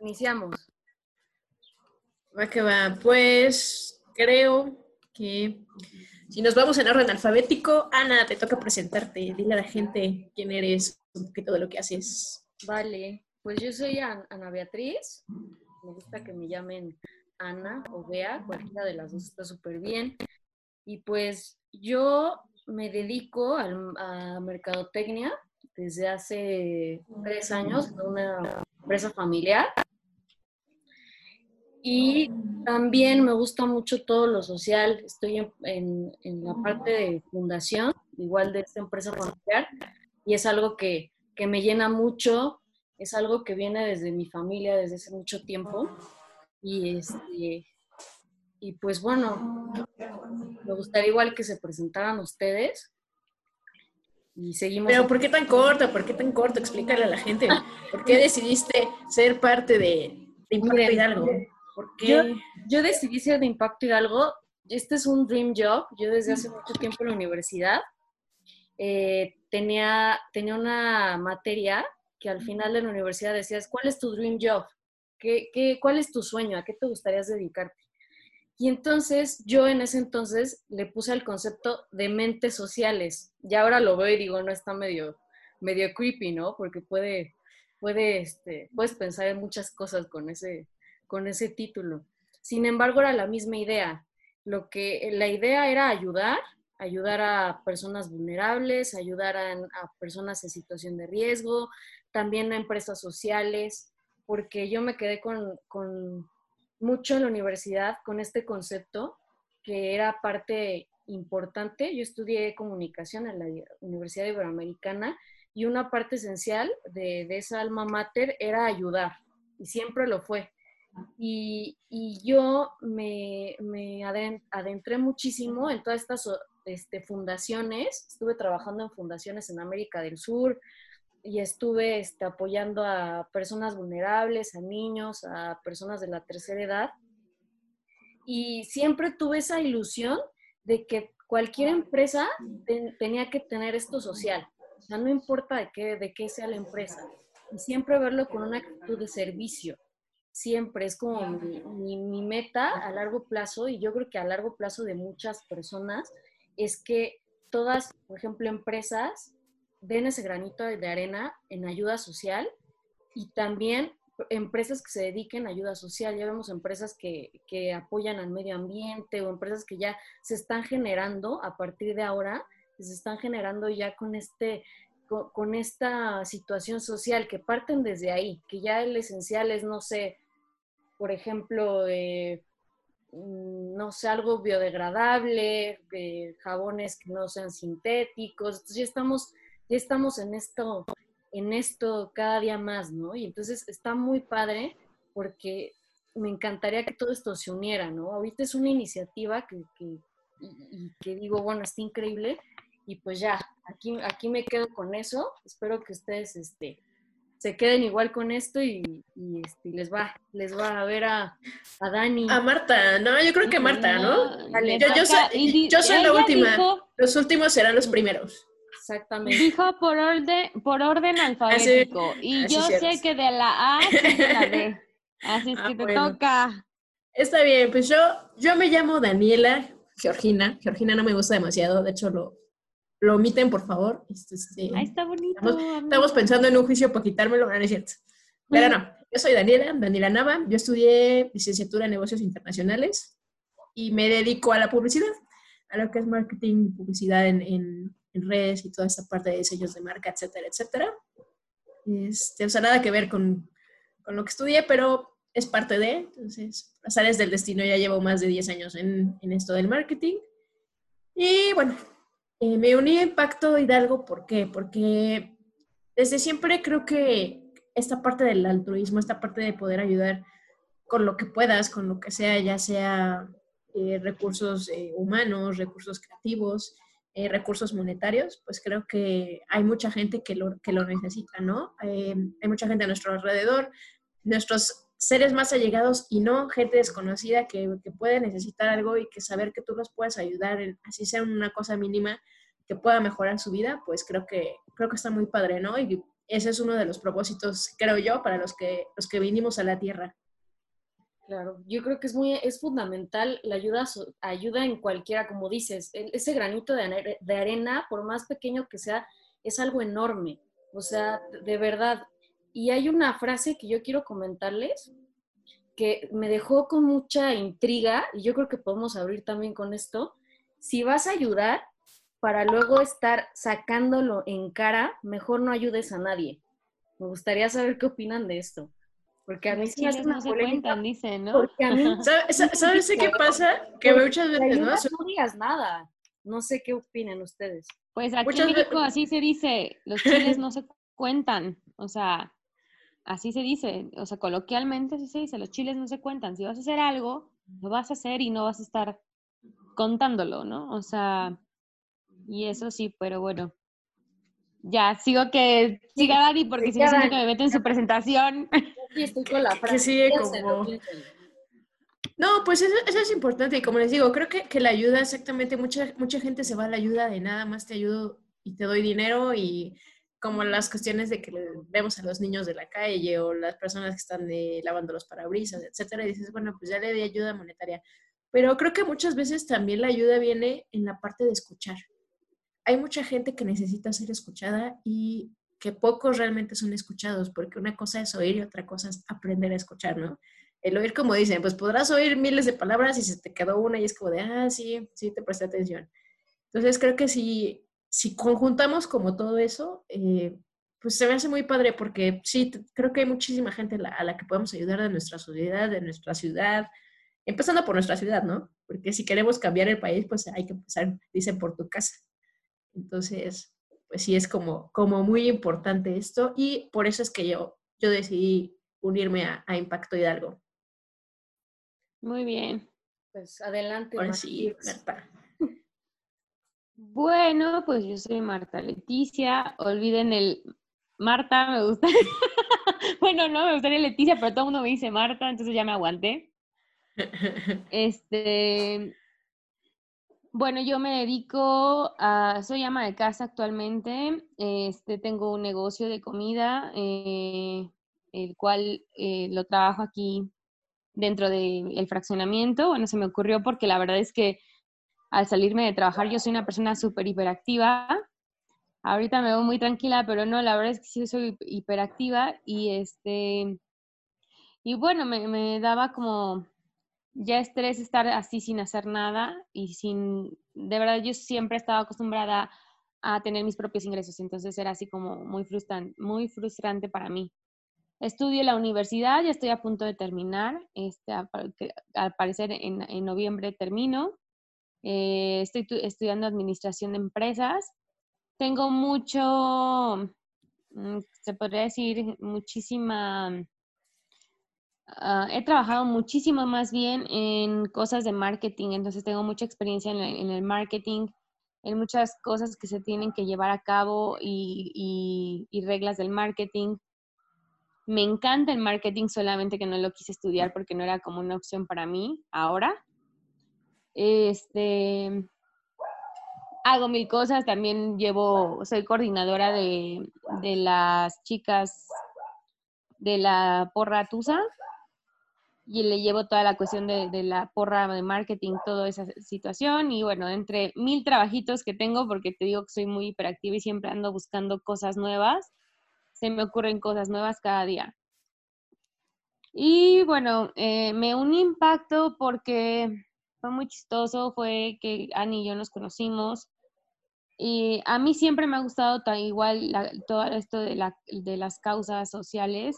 Iniciamos. Va que va. Pues creo que si nos vamos en orden alfabético, Ana, te toca presentarte. Dile a la gente quién eres, un poquito de lo que haces. Vale, pues yo soy Ana Beatriz. Me gusta que me llamen Ana o Bea, cualquiera de las dos está súper bien. Y pues yo me dedico a mercadotecnia desde hace tres años en una empresa familiar. Y también me gusta mucho todo lo social. Estoy en, en, la parte de fundación, igual de esta empresa familiar, y es algo que, que me llena mucho, es algo que viene desde mi familia desde hace mucho tiempo. Y, este, y pues bueno, me gustaría igual que se presentaran ustedes y seguimos. Pero ¿por qué tan corto? ¿Por qué tan corto? Explícale a la gente. ¿Por qué decidiste ser parte de, Impacto Hidalgo? ¿Por qué? Yo, decidí ser de Impacto Hidalgo. Este es un dream job. Yo desde hace mucho tiempo en la universidad eh, tenía, tenía una materia que al final de la universidad decías, ¿cuál es tu dream job? ¿Qué, qué, cuál es tu sueño? ¿A qué te gustaría dedicarte? Y entonces yo en ese entonces le puse el concepto de mentes sociales. Y ahora lo veo y digo, no está medio, medio creepy, ¿no? Porque puede, puede, este, puedes pensar en muchas cosas con ese, con ese título. Sin embargo, era la misma idea. Lo que, la idea era ayudar, ayudar a personas vulnerables, ayudar a, a personas en situación de riesgo, también a empresas sociales, porque yo me quedé con, con mucho en la universidad con este concepto que era parte importante. Yo estudié comunicación en la Universidad Iberoamericana y una parte esencial de, esa alma mater era ayudar y siempre lo fue. Y, yo me, adentré muchísimo en todas estas este, fundaciones. Estuve trabajando en fundaciones en América del Sur, y estuve este, apoyando a personas vulnerables, a niños, a personas de la tercera edad. Y siempre tuve esa ilusión de que cualquier empresa tenía que tener esto social. O sea, no importa de qué, sea la empresa. Y siempre verlo con una actitud de servicio. Siempre es como mi meta a largo plazo y yo creo que a largo plazo de muchas personas es que todas, por ejemplo, empresas den ese granito de arena en ayuda social y también empresas que se dediquen a ayuda social. Ya vemos empresas que, apoyan al medio ambiente o empresas que ya se están generando a partir de ahora, se están generando ya con este con, esta situación social que parten desde ahí, que ya el esencial es, no sé, por ejemplo, mm, no sé, algo biodegradable, jabones que no sean sintéticos. Entonces ya estamos ya estamos en esto, en esto cada día más, ¿no? Y entonces está muy padre porque me encantaría que todo esto se uniera, ¿no? Ahorita es una iniciativa que, y, que digo, bueno, está increíble y pues ya, aquí, aquí me quedo con eso. Espero que ustedes este, se queden igual con esto y, este, les va les va a ver a, a, Dani. A Marta, no, yo creo que Marta, ¿no? yo, soy, yo soy la última. Los últimos serán los primeros. Exactamente. Dijo por orden, por orden alfabético. y yo sé que de la A a la D. Así es ah, que te toca. Está bien, pues yo, yo me llamo Daniela Georgina. Georgina no me gusta demasiado, de hecho lo, lo omiten, por favor. Este, este está bonito. Estamos, pensando en un juicio para quitármelo, no, es cierto. Pero no, yo soy Daniela, Daniela Nava. Yo estudié licenciatura en negocios internacionales y me dedico a la publicidad, a lo que es marketing y publicidad en en redes y toda esta parte de sellos de marca, etcétera, etcétera. Este, o sea, nada que ver con, con, lo que estudié, pero es parte de, entonces, áreas del destino, ya llevo más de 10 años en, en esto del marketing. Y bueno, eh, me uní a Impacto Hidalgo, ¿por qué? Porque desde siempre creo que esta parte del altruismo, esta parte de poder ayudar con lo que puedas, con lo que sea, ya sea eh, recursos eh, humanos, recursos creativos, eh, recursos monetarios, pues creo que hay mucha gente que lo, que lo necesita, ¿no? Eh, hay mucha gente a nuestro alrededor, nuestros seres más allegados y no gente desconocida que, que, puede necesitar algo y que saber que tú los puedes ayudar, así sea una cosa mínima que pueda mejorar su vida, pues creo que, creo que está muy padre, ¿no? Y ese es uno de los propósitos, creo yo, para los que, los que vinimos a la Tierra. Claro, yo creo que es muy, es fundamental la ayuda, ayuda en cualquiera, como dices, ese granito de, de arena, por más pequeño que sea, es algo enorme. O sea, de verdad. Y hay una frase que yo quiero comentarles que me dejó con mucha intriga, y yo creo que podemos abrir también con esto. Si vas a ayudar para luego estar sacándolo en cara, mejor no ayudes a nadie. Me gustaría saber qué opinan de esto. Porque a mí sí me no se cuentan, dicen, ¿no? ¿Sabes, qué pasa? Que muchas veces, ¿no? No digas nada. No sé qué opinan ustedes. Pues aquí en México así se dice, los chiles no se cuentan. O sea, así se dice. O sea, coloquialmente así se dice, los chiles no se cuentan. Si vas a hacer algo, lo vas a hacer y no vas a estar contándolo, ¿no? O sea, y eso sí, pero bueno. Ya, sigo que siga Dani porque si no siento que me mete en su presentación. Sí, estoy con la frase. Que sigue como... No, pues eso, es importante y como les digo, creo que, que, la ayuda exactamente, mucha, mucha gente se va a la ayuda de nada más te ayudo y te doy dinero y como las cuestiones de que vemos a los niños de la calle o las personas que están de, lavando los parabrisas, etcétera, y dices, bueno, pues ya le di ayuda monetaria. Pero creo que muchas veces también la ayuda viene en la parte de escuchar hay mucha gente que necesita ser escuchada y que pocos realmente son escuchados, porque una cosa es oír y otra cosa es aprender a escuchar, ¿no? El oír, como dicen, pues podrás oír miles de palabras y se te quedó una y es como de, ah, sí, sí, te presté atención. Entonces creo que si, si conjuntamos como todo eso, eh, pues se me hace muy padre porque sí, creo que hay muchísima gente a la, a la que podemos ayudar de nuestra sociedad, de nuestra ciudad, empezando por nuestra ciudad, ¿no? Porque si queremos cambiar el país, pues hay que empezar, dicen, por tu casa. Entonces, pues sí es como, como muy importante esto y por eso es que yo, yo decidí unirme a, Impacto Hidalgo. Muy bien. Pues adelante. sí, Marta. Bueno, pues yo soy Marta Leticia. Olviden el Marta, me gusta. bueno, no, me gustaría Leticia, pero todo el mundo me dice Marta, entonces ya me aguanté. Este, bueno, yo me dedico a, soy ama de casa actualmente, este, tengo un negocio de comida, eh, el cual eh, lo trabajo aquí dentro del fraccionamiento. Bueno, se me ocurrió porque la verdad es que al salirme de trabajar yo soy una persona súper hiperactiva. Ahorita me veo muy tranquila, pero no, la verdad es que sí soy hiperactiva y este, y bueno, me, me daba como ya estrés estar así sin hacer nada y sin, de verdad yo siempre he estado acostumbrada a tener mis propios ingresos, entonces era así como muy frustrante, muy frustrante para mí. Estudio en la universidad, ya estoy a punto de terminar, este, al parecer en, en noviembre termino. Eh, estoy estudiando administración de empresas. Tengo mucho, mm, se podría decir, muchísima Ah, he trabajado muchísimo más bien en cosas de marketing, entonces tengo mucha experiencia en, el marketing, en muchas cosas que se tienen que llevar a cabo y, reglas del marketing. Me encanta el marketing, solamente que no lo quise estudiar porque no era como una opción para mí ahora. Este, hago mil cosas, también llevo, soy coordinadora de las chicas de la porra Tusa, y le llevo toda la cuestión de, la porra de marketing, toda esa situación y bueno, entre mil trabajitos que tengo, porque te digo que soy muy hiperactiva y siempre ando buscando cosas nuevas, se me ocurren cosas nuevas cada día. Y bueno, eh, me un impacto porque fue muy chistoso, fue que Ani y yo nos conocimos. Y a mí siempre me ha gustado igual todo esto de, de las causas sociales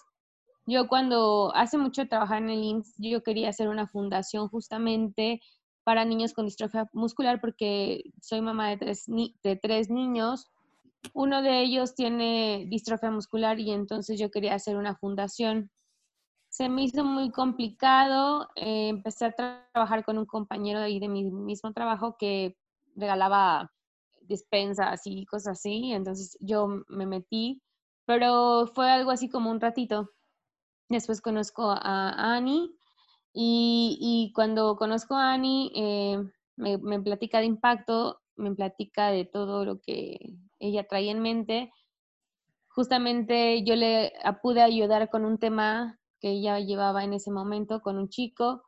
yo cuando hace mucho trabajaba en el IMSS, yo quería hacer una fundación justamente para niños con distrofia muscular porque soy mamá de tres, de tres niños. Uno de ellos tiene distrofia muscular y entonces yo quería hacer una fundación. Se me hizo muy complicado. Eh, empecé a trabajar con un compañero ahí de mi mismo trabajo que regalaba despensas y cosas así. Entonces yo me metí, pero fue algo así como un ratito. Después conozco a Annie y, cuando conozco a Annie eh, me, platica de impacto, me platica de todo lo que ella trae en mente justamente yo le pude ayudar con un tema que ella llevaba en ese momento con un chico.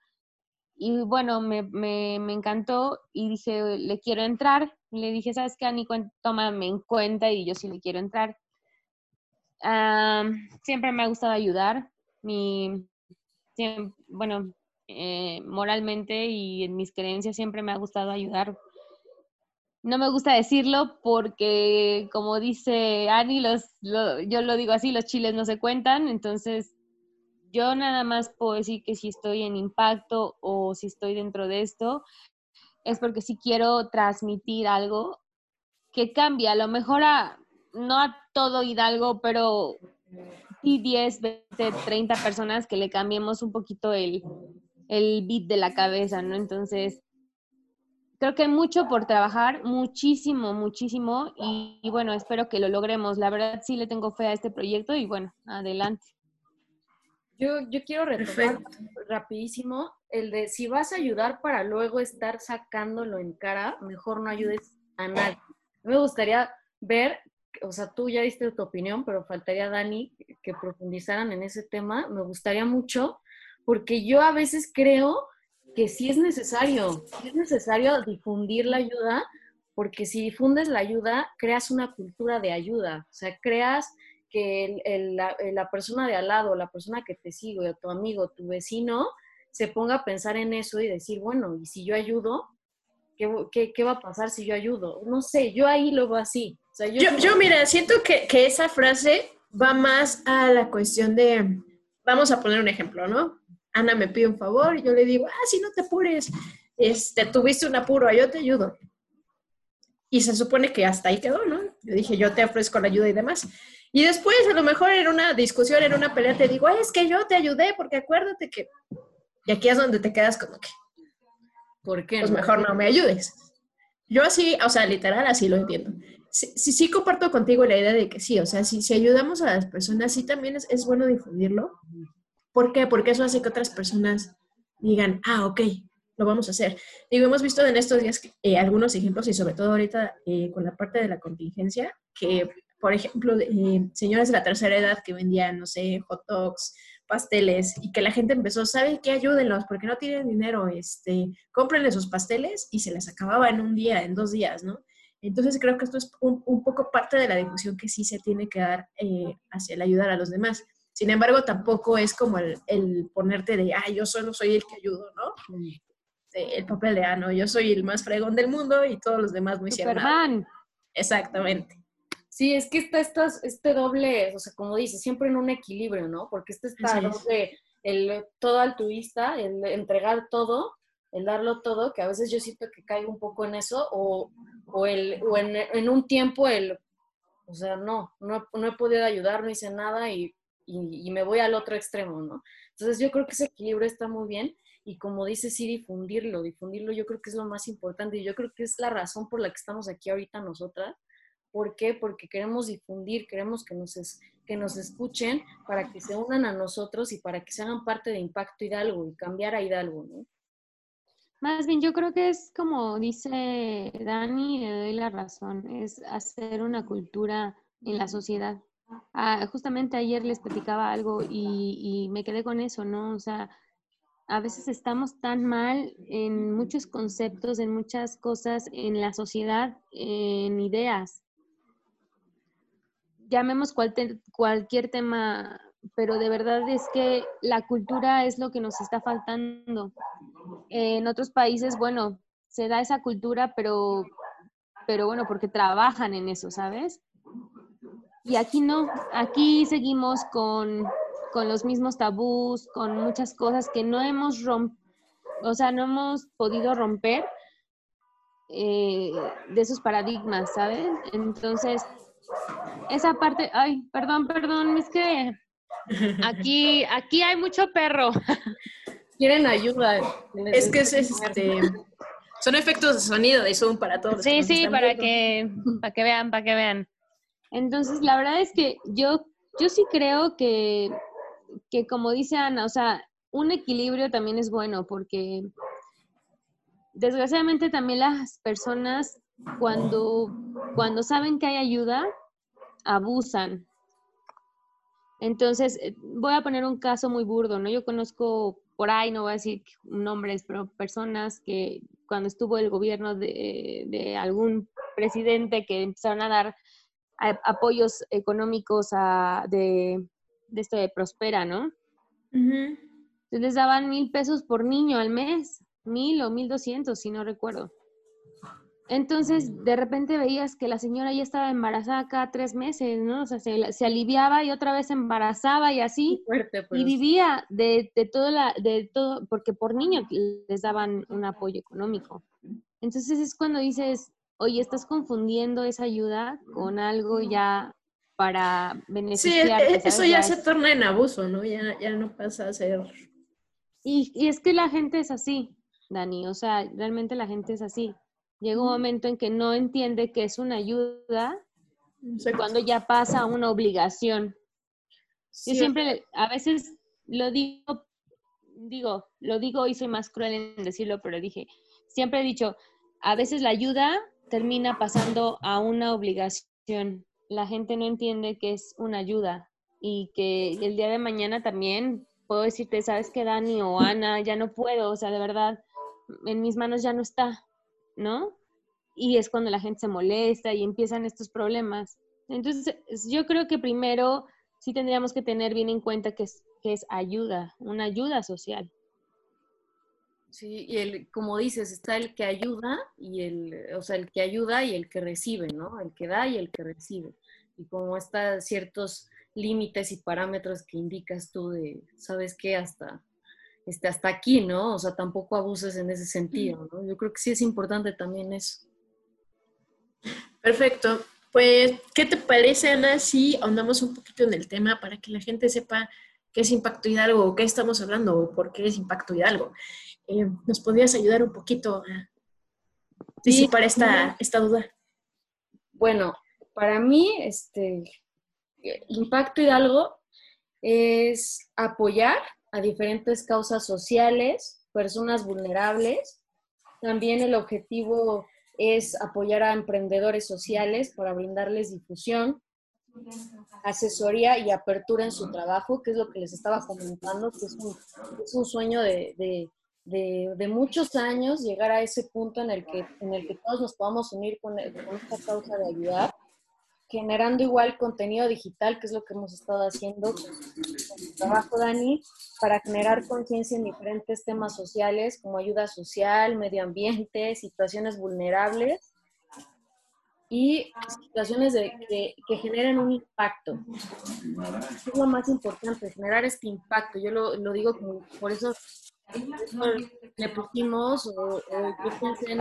Y bueno, me, me, me encantó y dije, le quiero entrar. Le dije, ¿sabes qué, Ani? Tómame en cuenta y yo sí le quiero entrar. siempre me ha gustado ayudar. Mi, bueno, eh, moralmente y en mis creencias siempre me ha gustado ayudar. No me gusta decirlo porque, como dice Ani, los, yo lo digo así, los chiles no se cuentan, entonces yo nada más puedo decir que si estoy en impacto o si estoy dentro de esto, es porque si quiero transmitir algo que cambie, a lo mejor a, no a todo Hidalgo, pero sí 10, 20, 30 personas que le cambiemos un poquito el, el beat de la cabeza, ¿no? Entonces, creo que hay mucho por trabajar, muchísimo, muchísimo, y, y, bueno, espero que lo logremos. La verdad sí le tengo fe a este proyecto y bueno, adelante. Yo, yo quiero retomar rapidísimo el de si vas a ayudar para luego estar sacándolo en cara, mejor no ayudes a nadie. Me gustaría ver, o sea, tú ya diste tu opinión, pero faltaría Dani que profundizaran en ese tema. Me gustaría mucho, porque yo a veces creo que sí es necesario, es necesario difundir la ayuda, porque si difundes la ayuda, creas una cultura de ayuda, o sea, creas que el, la, persona de al lado, la persona que te sigue, tu amigo, tu vecino, se ponga a pensar en eso y decir, bueno, ¿y si yo ayudo? ¿Qué, qué, va a pasar si yo ayudo? No sé, yo ahí lo veo así. Yo, yo, mira, siento que, que esa frase va más a la cuestión de, vamos a poner un ejemplo, ¿no? Ana me pide un favor y yo le digo, ah, si no te apures, este, tuviste un apuro, yo te ayudo. Y se supone que hasta ahí quedó, ¿no? Yo dije, yo te ofrezco la ayuda y demás. Y después, a lo mejor en una discusión, en una pelea, te digo, es que yo te ayudé, porque acuérdate que... Y aquí es donde te quedas como que... ¿Por qué? Pues mejor no me ayudes. Yo así, o sea, literal, así lo entiendo. Sí, sí, comparto contigo la idea de que sí, o sea, si, si ayudamos a las personas, sí también es, bueno difundirlo. ¿Por qué? Porque eso hace que otras personas digan, ah, ok, lo vamos a hacer. Digo, hemos visto en estos días eh, algunos ejemplos y sobre todo ahorita eh, con la parte de la contingencia, que por ejemplo, eh, señores de la tercera edad que vendían, no sé, hot dogs, pasteles, y que la gente empezó, ¿sabe qué? Ayúdenlos, porque no tienen dinero, este, cómprenle sus pasteles, y se les acababa en un día, en dos días, ¿no? Entonces creo que esto es un, poco parte de la difusión que sí se tiene que dar eh, hacia el ayudar a los demás. Sin embargo, tampoco es como el, ponerte de, ah, yo solo soy el que ayudo, ¿no? El papel de, ah, no, yo soy el más fregón del mundo y todos los demás no hicieron nada. Exactamente. Sí, es que está este doble, o sea, como dices, siempre en un equilibrio, ¿no? Porque este está doble, el todo altruista, el entregar todo, el darlo todo, que a veces yo siento que caigo un poco en eso, o, o, el, o en, un tiempo el, o sea, no, no, no he podido ayudar, no hice nada y, y, y, me voy al otro extremo, ¿no? Entonces yo creo que ese equilibrio está muy bien y como dices, sí, difundirlo, difundirlo yo creo que es lo más importante y yo creo que es la razón por la que estamos aquí ahorita nosotras, ¿Por qué? Porque queremos difundir, queremos que nos, que nos escuchen para que se unan a nosotros y para que se hagan parte de Impacto Hidalgo y cambiar a Hidalgo, ¿no? Más bien, yo creo que es como dice Dani, le doy la razón, es hacer una cultura en la sociedad. Ah, justamente ayer les platicaba algo y, y me quedé con eso, ¿no? O sea, a veces estamos tan mal en muchos conceptos, en muchas cosas en la sociedad, en ideas, llamemos cualquier tema, pero de verdad es que la cultura es lo que nos está faltando. En otros países, bueno, se da esa cultura, pero, pero bueno, porque trabajan en eso, ¿sabes? Y aquí no, aquí seguimos con, con los mismos tabús, con muchas cosas que no hemos rompido, o sea, no hemos podido romper eh, de esos paradigmas, ¿sabes? Entonces, esa parte, ay, perdón, perdón, es que aquí, aquí hay mucho perro. Quieren ayuda. Es que es este, son efectos de sonido de Zoom para todos. Sí, sí, para que, para que vean, para que vean. Entonces, la verdad es que yo, yo sí creo que, que como dice Ana, o sea, un equilibrio también es bueno porque desgraciadamente también las personas cuando, cuando saben que hay ayuda, abusan. Entonces, eh, voy a poner un caso muy burdo, ¿no? Yo conozco por ahí, no voy a decir nombres, pero personas que cuando estuvo el gobierno de, algún presidente que empezaron a dar apoyos económicos a, de, de esto de Prospera, ¿no? Entonces les daban mil pesos por niño al mes, mil o mil doscientos, si no recuerdo. Entonces, de repente veías que la señora ya estaba embarazada cada tres meses, ¿no? O sea, se, aliviaba y otra vez embarazaba y así. Y vivía de, de, todo la, de todo, porque por niño les daban un apoyo económico. Entonces es cuando dices, oye, estás confundiendo esa ayuda con algo ya para beneficiar. Sí, eso ya, se torna en abuso, ¿no? Ya, ya no pasa a ser... Y, y es que la gente es así, Dani, o sea, realmente la gente es así Llega un momento en que no entiende que es una ayuda cuando ya pasa a una obligación. Yo siempre, a veces lo digo, digo, lo digo y soy más cruel en decirlo, pero dije, siempre he dicho, a veces la ayuda termina pasando a una obligación. La gente no entiende que es una ayuda y que el día de mañana también puedo decirte, sabes que Dani o Ana, ya no puedo, o sea, de verdad, en mis manos ya no está. ¿No? Y es cuando la gente se molesta y empiezan estos problemas. Entonces, yo creo que primero sí tendríamos que tener bien en cuenta que es, que es ayuda, una ayuda social. Sí, y el, como dices, está el que ayuda y el, o sea, el que ayuda y el que recibe, ¿no? El que da y el que recibe. Y como está ciertos límites y parámetros que indicas tú de, ¿sabes qué? Hasta este, hasta aquí, ¿no? O sea, tampoco abuses en ese sentido, ¿no? Yo creo que sí es importante también eso. Perfecto. Pues, ¿qué te parece, Ana, si ahondamos un poquito en el tema para que la gente sepa qué es Impacto Hidalgo o qué estamos hablando o por qué es Impacto Hidalgo? Eh, ¿Nos podrías ayudar un poquito a disipar esta, esta duda? Bueno, para mí, este, Impacto Hidalgo es apoyar a diferentes causas sociales, personas vulnerables. También el objetivo es apoyar a emprendedores sociales para brindarles difusión, asesoría y apertura en su trabajo, que es lo que les estaba comentando, que es un, sueño de, muchos años llegar a ese punto en el que, en el que todos nos podamos unir con esta causa de ayudar generando igual contenido digital, que es lo que hemos estado haciendo con, el trabajo, Dani, para generar conciencia en diferentes temas sociales como ayuda social, medio ambiente, situaciones vulnerables y situaciones que, generen un impacto. Es lo más importante, generar este impacto. Yo lo, digo por eso le pusimos o, pensé en,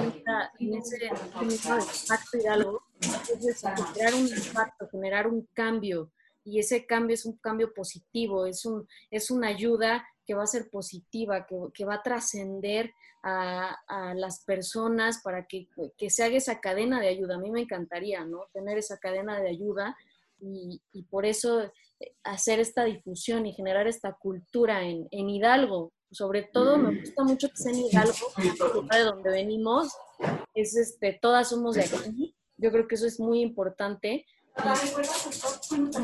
en ese impacto y algo, es generar un impacto, generar un cambio y ese cambio es un cambio positivo, es, un, es una ayuda que va a ser positiva, que, que va a trascender a, a, las personas para que, que, se haga esa cadena de ayuda. A mí me encantaría, ¿no? Tener esa cadena de ayuda y, y por eso eh, hacer esta difusión y generar esta cultura en, en Hidalgo, sobre todo me gusta mucho que sea en Hidalgo, de donde venimos, es este, todas somos de aquí. Yo creo que eso es muy importante.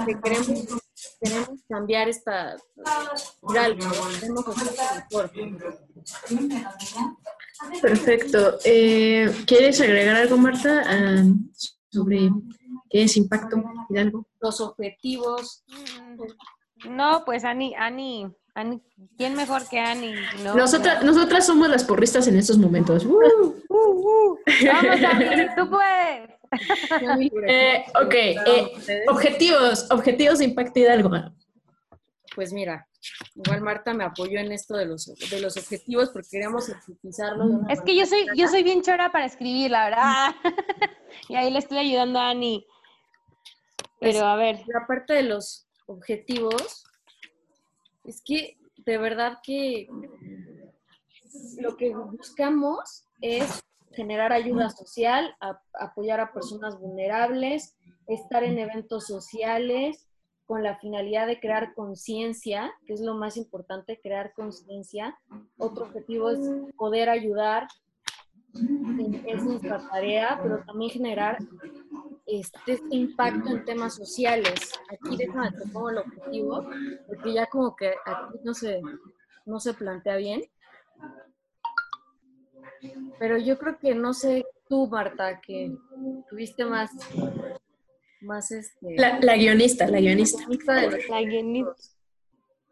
Y queremos, queremos cambiar esta Perfecto. Eh, ¿Quieres agregar algo, Marta, sobre qué es impacto Hidalgo? Los objetivos. No, pues Ani, Ani ¿quién mejor que Ani? nosotras, nosotras somos las porristas en estos momentos. Uh. Uh, uh. Vamos, Ani, tú puedes. eh, ok, eh, objetivos, objetivos de Impacto Hidalgo. Pues mira, igual Marta me apoyó en esto de los, de los objetivos porque queríamos explicarlo. Es que yo soy, yo soy bien chora para escribir, la verdad. y ahí le estoy ayudando a Ani. Pero a ver. La parte de los objetivos, es que de verdad que lo que buscamos es generar ayuda social, apoyar a personas vulnerables, estar en eventos sociales con la finalidad de crear conciencia, que es lo más importante, crear conciencia. Otro objetivo es poder ayudar, es nuestra tarea, pero también generar este, este, impacto en temas sociales. Aquí déjame te pongo el objetivo, porque ya como que aquí no se, no se plantea bien. Pero yo creo que no sé tú, Marta, que tuviste más, más este. La, guionista, la guionista. La guionista.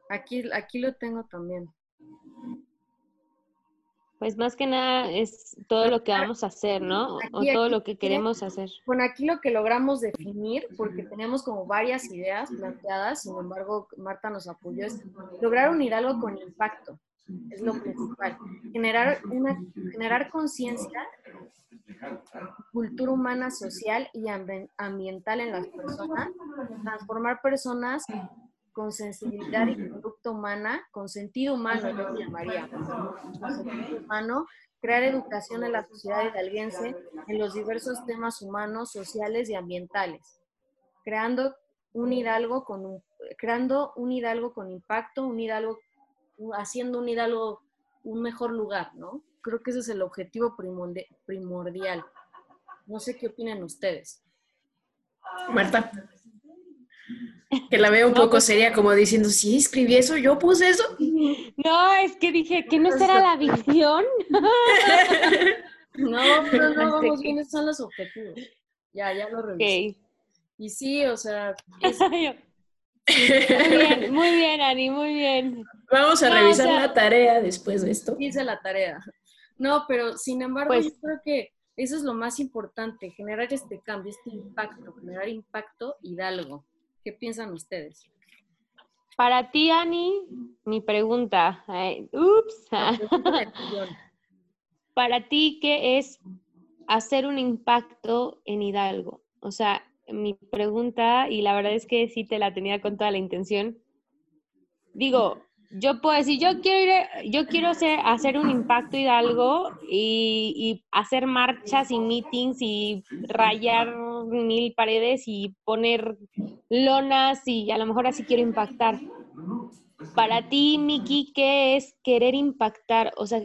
Aquí, aquí lo tengo también. Pues más que nada es todo lo que vamos a hacer, ¿no? o todo lo que queremos hacer. Bueno, aquí lo que logramos definir, porque tenemos como varias ideas planteadas, sin embargo, Marta nos apoyó, es lograr unir algo con impacto, es lo principal. Generar, una, generar conciencia, cultura humana, social y ambiental en las personas, transformar personas con sensibilidad y conducta humana, con sentido humano, yo llamaría, con sentido humano, crear educación en la sociedad hidalguense en los diversos temas humanos, sociales y ambientales, creando un hidalgo con un, creando un hidalgo con impacto, un hidalgo, haciendo un hidalgo un mejor lugar, ¿no? Creo que ese es el objetivo primordial. No sé qué opinan ustedes. Marta que la veo un poco pues seria, como diciendo, sí, escribí eso, yo puse eso. No, es que dije, ¿que no será la visión? no, pero no, vamos bien, son los objetivos. Ya, ya lo revisé. Y sí, o sea... muy bien, muy bien, Ani, muy bien. Vamos a revisar la tarea después de esto. Hice la tarea. No, pero sin embargo, pues, yo creo que eso es lo más importante, generar este cambio, este impacto, generar impacto hidalgo. ¿Qué piensan ustedes? Para ti, Ani, mi pregunta. ups. Para ti, ¿qué es hacer un impacto en Hidalgo? O sea, mi pregunta, y la verdad es que sí te la tenía con toda la intención. Digo, yo puedo decir, yo quiero ir, yo quiero hacer, un impacto Hidalgo y, hacer marchas y meetings y rayar mil paredes y poner lonas y a lo mejor así quiero impactar. Para ti, Miki, ¿qué es querer impactar? O sea,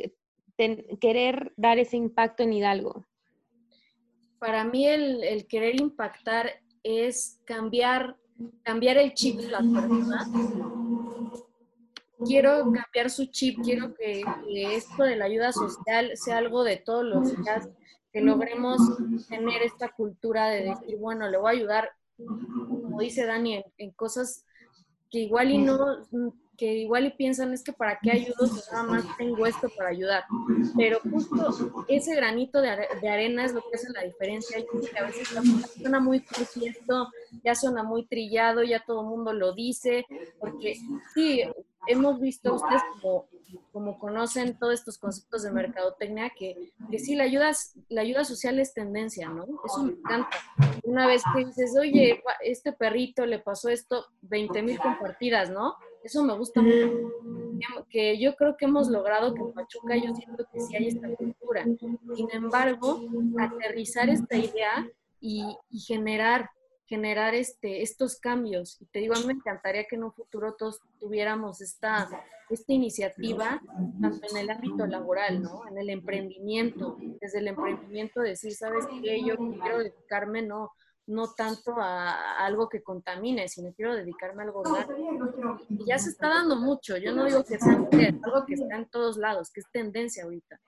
querer dar ese impacto en Hidalgo. Para mí el, querer impactar es cambiar, cambiar el chip de las personas quiero cambiar su chip, quiero que, esto de la ayuda social sea algo de todos los días, que logremos tener esta cultura de decir, bueno, le voy a ayudar, como dice Dani, en, cosas que igual y no, que igual y piensan es que para qué ayudo si nada más tengo esto para ayudar. Pero justo ese granito de, arena es lo que hace la diferencia. Y que a veces suena muy esto, ya suena muy trillado, ya todo el mundo lo dice, porque sí, hemos visto ustedes como, como conocen todos estos conceptos de mercadotecnia, que, que sí, la ayuda, la ayuda social es tendencia, ¿no? Eso me encanta. Una vez que dices, oye, este perrito le pasó esto, 20 mil compartidas, ¿no? Eso me gusta mucho. Que yo creo que hemos logrado que en Pachuca yo siento que sí hay esta cultura. Sin embargo, aterrizar esta idea y, y generar generar este, estos cambios. Y te digo, a mí me encantaría que en un futuro todos tuviéramos esta, esta iniciativa, tanto en el ámbito laboral, ¿no? En el emprendimiento, desde el emprendimiento decir, ¿sabes qué? Yo quiero dedicarme, no, no tanto a, algo que contamine, sino quiero dedicarme a algo orgánico. Y ya se está dando mucho, yo no digo que sea algo que está en todos lados, que es tendencia ahorita.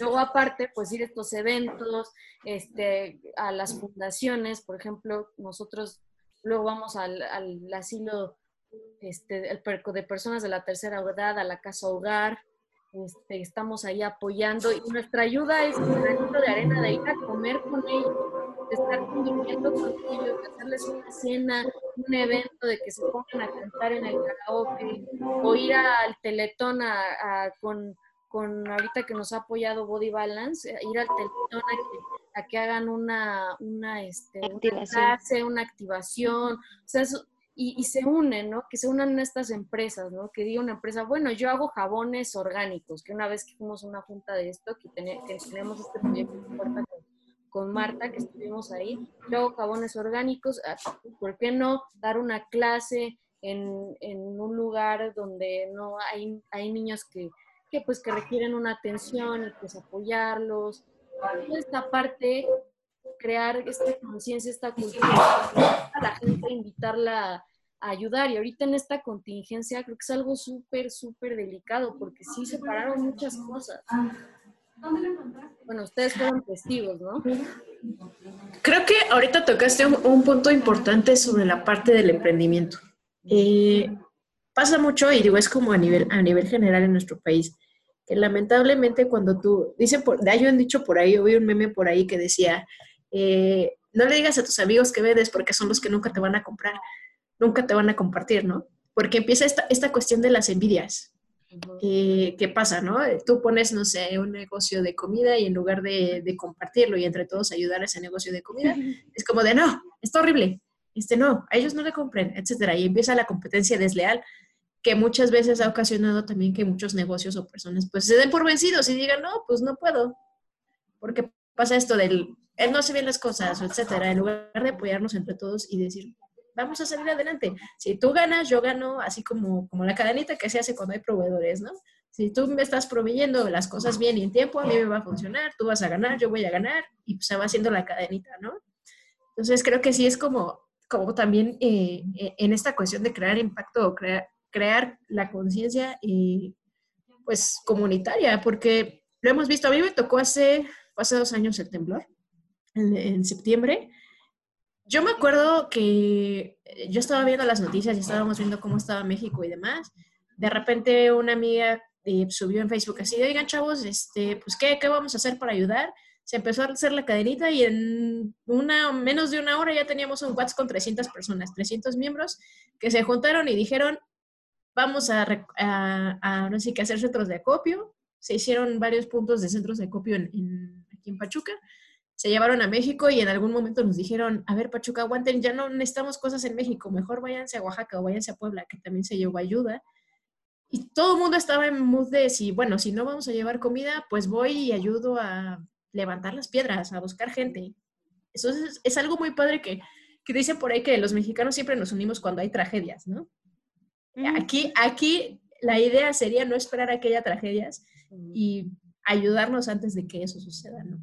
Luego aparte, pues ir a estos eventos, este, a las fundaciones, por ejemplo, nosotros luego vamos al, asilo este, el de personas de la tercera edad, a la casa hogar, este, estamos ahí apoyando y nuestra ayuda es un granito de arena de ir a comer con ellos, de estar conviviendo con ellos, de hacerles una cena, un evento, de que se pongan a cantar en el karaoke o ir al teletón con con ahorita que nos ha apoyado Body Balance, eh, ir al teletón a que, hagan una, una, este, una clase, una activación, o sea, y, se unen, ¿no? Que se unan estas empresas, ¿no? Que diga una empresa, bueno, yo hago jabones orgánicos, que una vez que fuimos a una junta de esto, que, tenemos este proyecto con, con Marta, que estuvimos ahí, yo hago jabones orgánicos, ah, ¿por qué no dar una clase en, en un lugar donde no hay, hay niños que que pues que requieren una atención y pues apoyarlos. Toda esta parte crear esta conciencia, esta cultura, a la gente, invitarla a ayudar. Y ahorita en esta contingencia creo que es algo súper, súper delicado porque sí separaron muchas cosas. Bueno, ustedes fueron testigos, ¿no? Creo que ahorita tocaste un, punto importante sobre la parte del emprendimiento. Eh, pasa mucho, y digo, es como a nivel, a nivel general en nuestro país, lamentablemente cuando tú, dicen, por, hay un dicho por ahí, oí un meme por ahí que decía, eh, no le digas a tus amigos que vendes porque son los que nunca te van a comprar, nunca te van a compartir, ¿no? Porque empieza esta, esta cuestión de las envidias. Eh, ¿Qué pasa, no? Tú pones, no sé, un negocio de comida y en lugar de, de, compartirlo y entre todos ayudar a ese negocio de comida, es como de, no, está horrible, este no, a ellos no le compren, etcétera. Y empieza la competencia desleal que muchas veces ha ocasionado también que muchos negocios o personas pues se den por vencidos y digan, no, pues no puedo. Porque pasa esto del, él no hace bien las cosas, etcétera, en lugar de apoyarnos entre todos y decir, vamos a salir adelante. Si tú ganas, yo gano, así como, como la cadenita que se hace cuando hay proveedores, ¿no? Si tú me estás proveyendo las cosas bien y en tiempo, a mí me va a funcionar, tú vas a ganar, yo voy a ganar, y pues se va haciendo la cadenita, ¿no? Entonces creo que sí es como, como también eh, eh, en esta cuestión de crear impacto o crear, crear la conciencia y pues comunitaria, porque lo hemos visto, a mí me tocó hace, hace dos años el temblor, en septiembre, yo me acuerdo que yo estaba viendo las noticias y estábamos viendo cómo estaba México y demás. De repente una amiga eh, subió en Facebook así, oigan chavos, este, pues ¿qué, ¿qué vamos a hacer para ayudar? Se empezó a hacer la cadenita y en una, menos de una hora ya teníamos un WhatsApp con 300 personas, 300 miembros que se juntaron y dijeron, vamos a, no sé qué, hacer centros de acopio. Se hicieron varios puntos de centros de acopio en, aquí en Pachuca se llevaron a México y en algún momento nos dijeron, a ver, Pachuca, aguanten, ya no necesitamos cosas en México, mejor váyanse a Oaxaca o váyanse a Puebla, que también se llevó ayuda. Y todo el mundo estaba en mood de, si, bueno, si no vamos a llevar comida, pues voy y ayudo a levantar las piedras, a buscar gente. Eso es, es algo muy padre que, que dicen por ahí que los mexicanos siempre nos unimos cuando hay tragedias, ¿no? Aquí, aquí la idea sería no esperar a que haya tragedias y ayudarnos antes de que eso suceda, ¿no?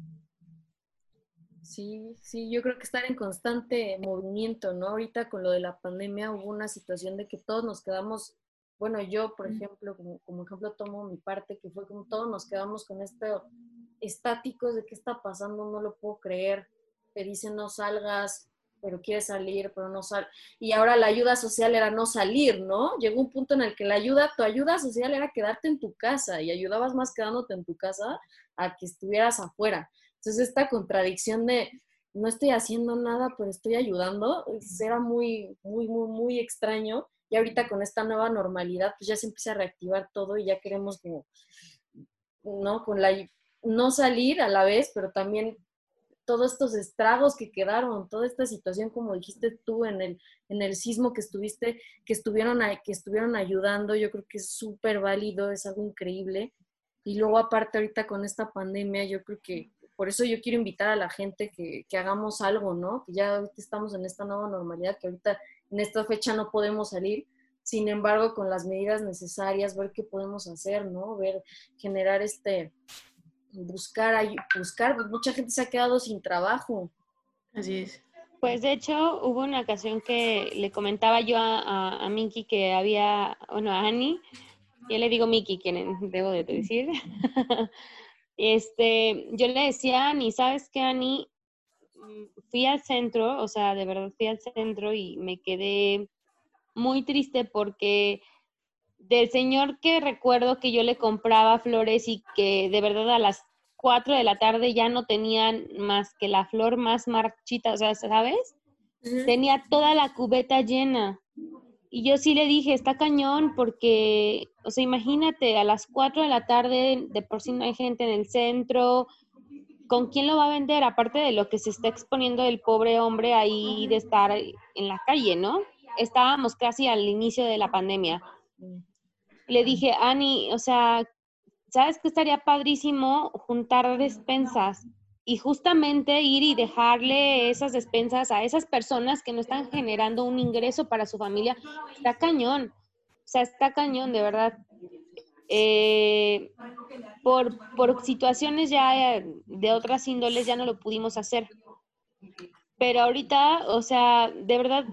Sí, sí, yo creo que estar en constante movimiento, ¿no? Ahorita con lo de la pandemia hubo una situación de que todos nos quedamos, bueno, yo, por ejemplo, como, ejemplo tomo mi parte, que fue como todos nos quedamos con esto estáticos de qué está pasando, no lo puedo creer, te dicen no salgas, pero quieres salir, pero no sal. Y ahora la ayuda social era no salir, ¿no? Llegó un punto en el que la ayuda, tu ayuda social era quedarte en tu casa y ayudabas más quedándote en tu casa a que estuvieras afuera. Entonces, esta contradicción de no estoy haciendo nada, pero estoy ayudando, era muy, muy, muy, muy extraño. Y ahorita con esta nueva normalidad, pues ya se empieza a reactivar todo y ya queremos como, ¿no? Con la, no salir a la vez, pero también todos estos estragos que quedaron, toda esta situación, como dijiste tú en el, en el sismo que estuviste, que estuvieron, que estuvieron ayudando, yo creo que es súper válido, es algo increíble. Y luego aparte ahorita con esta pandemia, yo creo que por eso yo quiero invitar a la gente que, hagamos algo, ¿no? Que ya estamos en esta nueva normalidad, que ahorita en esta fecha no podemos salir, sin embargo, con las medidas necesarias, ver qué podemos hacer, ¿no? Ver, generar este, buscar, buscar, pues mucha gente se ha quedado sin trabajo. Así es. Pues de hecho, hubo una ocasión que le comentaba yo a, a, Miki que había, bueno, a Annie, yo le digo Miki, quien debo de decir, Este, yo le decía a Ani, ¿sabes qué, Ani? Fui al centro, o sea, de verdad fui al centro y me quedé muy triste porque del señor que recuerdo que yo le compraba flores y que de verdad a las 4 de la tarde ya no tenían más que la flor más marchita, o sea, ¿sabes? Tenía toda la cubeta llena. Y yo sí le dije, está cañón, porque, o sea, imagínate, a las 4 de la tarde, de por sí no hay gente en el centro, ¿con quién lo va a vender? Aparte de lo que se está exponiendo el pobre hombre ahí de estar en la calle, ¿no? Estábamos casi al inicio de la pandemia. Le dije, Ani, o sea, ¿sabes qué estaría padrísimo juntar despensas? y justamente ir y dejarle esas despensas a esas personas que no están generando un ingreso para su familia, está cañón. O sea, está cañón, de verdad. Eh, por, por situaciones ya de otras índoles ya no lo pudimos hacer. pero ahorita, o sea, de verdad,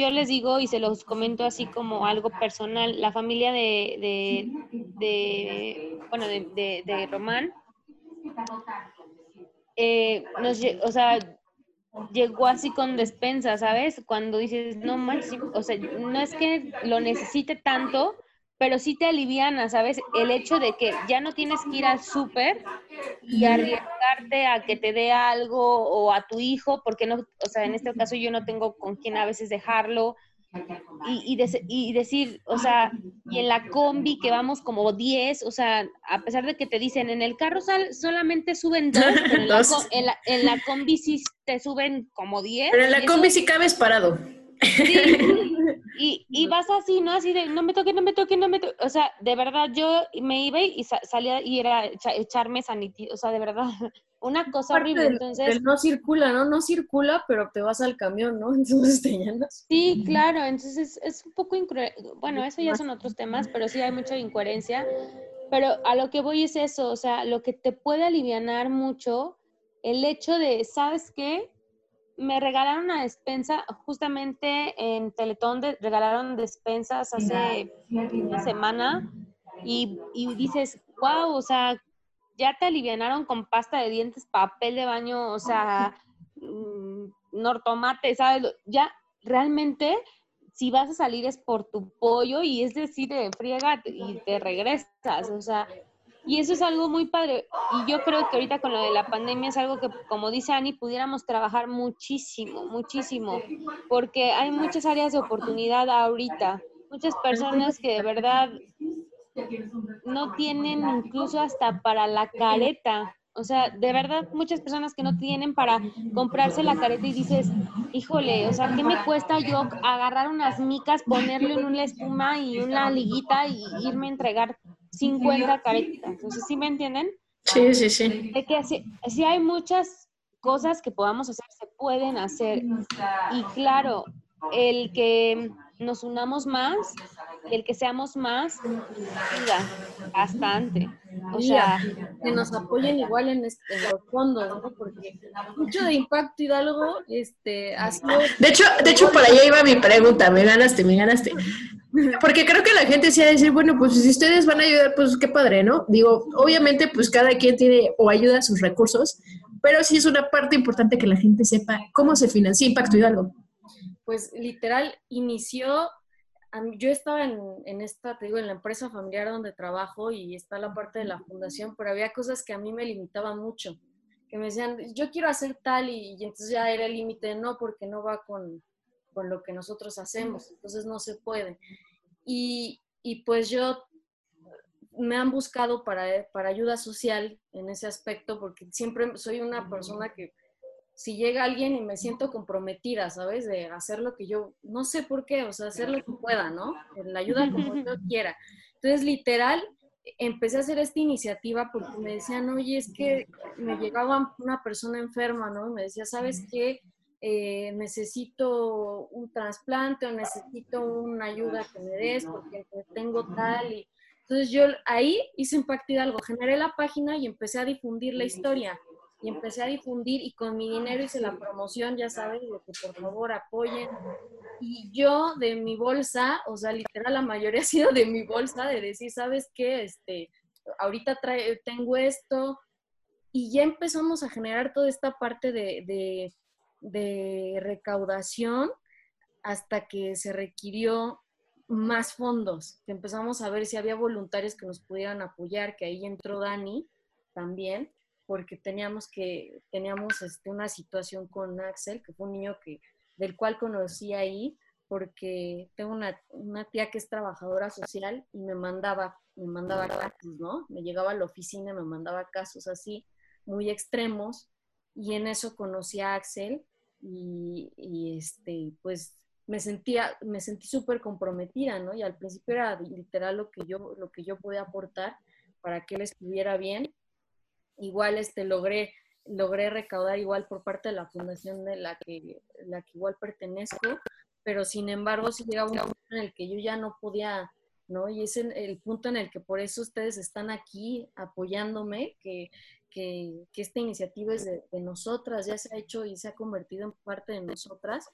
yo les digo y se los comento así como algo personal, la familia de, de, bueno, de, de, Román, eh, nos, o sea, llegó así con despensa, ¿sabes? Cuando dices, no manches, o sea, no es que lo necesite tanto, pero sí te aliviana, ¿sabes? El hecho de que ya no tienes que ir al súper y arriesgarte a que te dé algo o a tu hijo, porque no, o sea, en este caso yo no tengo con quién a veces dejarlo. Y, y, decir, o sea, y en la combi que vamos como 10, o sea, a pesar de que te dicen en el carro sal, solamente suben dos, pero en, la, en, la, combi sí te suben como 10. Pero en la combi sí cabes parado. Sí, y, y, vas así, ¿no? Así de, no me toque, no me toque, no me toque. O sea, de verdad, yo me iba y salía y era echarme sanitizo, o sea, de verdad, una cosa horrible. Entonces, no circula, ¿no? No circula, pero te vas al camión, ¿no? Entonces te llenas. Sí, claro, entonces es un poco Bueno, eso ya son otros temas, pero sí hay mucha incoherencia. Pero a lo que voy es eso, o sea, lo que te puede aliviar mucho, el hecho de, ¿sabes qué? Me regalaron una despensa, justamente en Teletón de, regalaron despensas hace una semana y, y, dices, wow, o sea, ya te alivianaron con pasta de dientes, papel de baño, o sea, mm, nortomate, ¿sabes? Ya realmente si vas a salir es por tu pollo y es decir, de friega y te regresas, o sea, y eso es algo muy padre. Y yo creo que ahorita con lo de la pandemia es algo que, como dice Ani, pudiéramos trabajar muchísimo, muchísimo, porque hay muchas áreas de oportunidad ahorita. Muchas personas que de verdad no tienen incluso hasta para la careta. O sea, de verdad, muchas personas que no tienen para comprarse la careta y dices, híjole, o sea, ¿qué me cuesta yo agarrar unas micas, ponerle en una espuma y una liguita y irme a entregar 50 caretas. Entonces, ¿sí me entienden? Sí, sí, sí. De que si, hay muchas cosas que podamos hacer, se pueden hacer. Y claro, el que nos unamos más, el que seamos más, bastante. O sea, que nos apoyen igual en, este, los fondos, ¿no? Porque mucho de Impacto Hidalgo, este, ha sido... De hecho, de hecho, por allá iba mi pregunta, me ganaste, me ganaste. Porque creo que la gente sí va a decir, bueno, pues si ustedes van a ayudar, pues qué padre, ¿no? Digo, obviamente, pues cada quien tiene o ayuda a sus recursos, pero sí es una parte importante que la gente sepa cómo se financia Impacto Hidalgo. Pues literal, inició, yo estaba en, en esta, te digo, en la empresa familiar donde trabajo y está la parte de la fundación, pero había cosas que a mí me limitaban mucho, que me decían, yo quiero hacer tal y, y entonces ya era el límite, no, porque no va con, con lo que nosotros hacemos, entonces no se puede. Y, y pues yo me han buscado para, para ayuda social en ese aspecto, porque siempre soy una persona que si llega alguien y me siento comprometida, ¿sabes? De hacer lo que yo, no sé por qué, o sea, hacer lo que pueda, ¿no? La ayuda como yo quiera. Entonces, literal, empecé a hacer esta iniciativa porque me decían, oye, es que me llegaba una persona enferma, ¿no? Me decía, ¿sabes qué? Eh, necesito un trasplante o necesito una ayuda que me des porque tengo tal y entonces yo ahí hice Impacto Hidalgo, generé la página y empecé a difundir la historia y empecé a difundir y con mi dinero hice la promoción, ya sabes, de que por favor apoyen. Y yo de mi bolsa, o sea, literal la mayoría ha sido de mi bolsa, de decir, ¿sabes qué? Este, ahorita tengo esto. Y ya empezamos a generar toda esta parte de de recaudación hasta que se requirió más fondos, empezamos a ver si había voluntarios que nos pudieran apoyar, que ahí entró Dani también, porque teníamos que, teníamos este, una situación con Axel, que fue un niño que, del cual conocí ahí, porque tengo una, una tía que es trabajadora social y me mandaba, me mandaba casos, ¿no? Me llegaba a la oficina y me mandaba casos así, muy extremos, y en eso conocí a Axel y, este, pues me sentía, me sentí súper comprometida, ¿no? Y al principio era literal lo que yo, lo que yo podía aportar para que él estuviera bien. Igual este, logré, logré recaudar igual por parte de la fundación de la que, la que igual pertenezco, pero sin embargo sí llegaba un momento en el que yo ya no podía, ¿no? Y es el punto en el que por eso ustedes están aquí apoyándome, que, que, esta iniciativa es de, nosotras, ya se ha hecho y se ha convertido en parte de nosotras,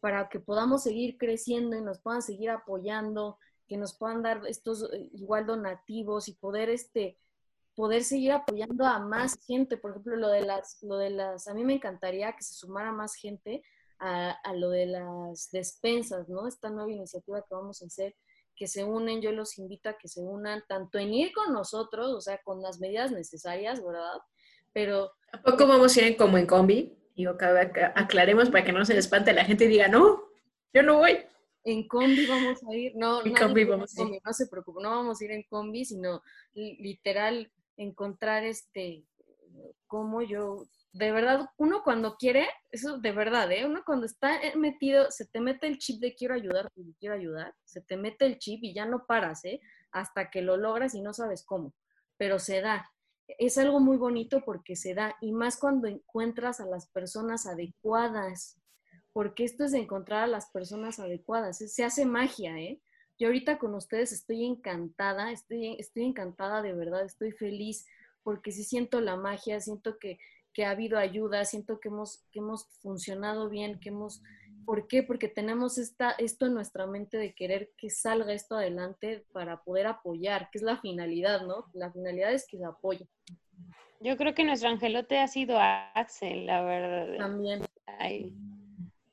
para que podamos seguir creciendo y nos puedan seguir apoyando, que nos puedan dar estos eh, igual donativos y poder este poder seguir apoyando a más gente. Por ejemplo, lo de las, lo de las, a mí me encantaría que se sumara más gente a, a lo de las despensas, ¿no? Esta nueva iniciativa que vamos a hacer que se unen, yo los invito a que se unan tanto en ir con nosotros, o sea, con las medidas necesarias, ¿verdad? Pero... ¿A poco vamos a ir como en combi? Digo, aclaremos para que no se espante la gente y diga, no, yo no voy. En combi vamos a ir, no, en combi vamos a ir. no se preocupe, no vamos a ir en combi, sino literal encontrar este, cómo yo de verdad, uno cuando quiere, eso de verdad, ¿eh? Uno cuando está eh, metido, se te mete el chip de quiero ayudar, quiero ayudar, se te mete el chip y ya no paras, ¿eh? Hasta que lo logras y no sabes cómo, pero se da. Es algo muy bonito porque se da, y más cuando encuentras a las personas adecuadas, porque esto es de encontrar a las personas adecuadas, se hace magia, ¿eh? Yo ahorita con ustedes estoy encantada, estoy, estoy encantada de verdad, estoy feliz porque sí siento la magia, siento que que ha habido ayuda, siento que hemos, que hemos funcionado bien, que hemos... ¿Por qué? Porque tenemos esta, esto en nuestra mente de querer que salga esto adelante para poder apoyar, que es la finalidad, ¿no? La finalidad es que se apoye. Yo creo que nuestro angelote ha sido Axel, la verdad. También.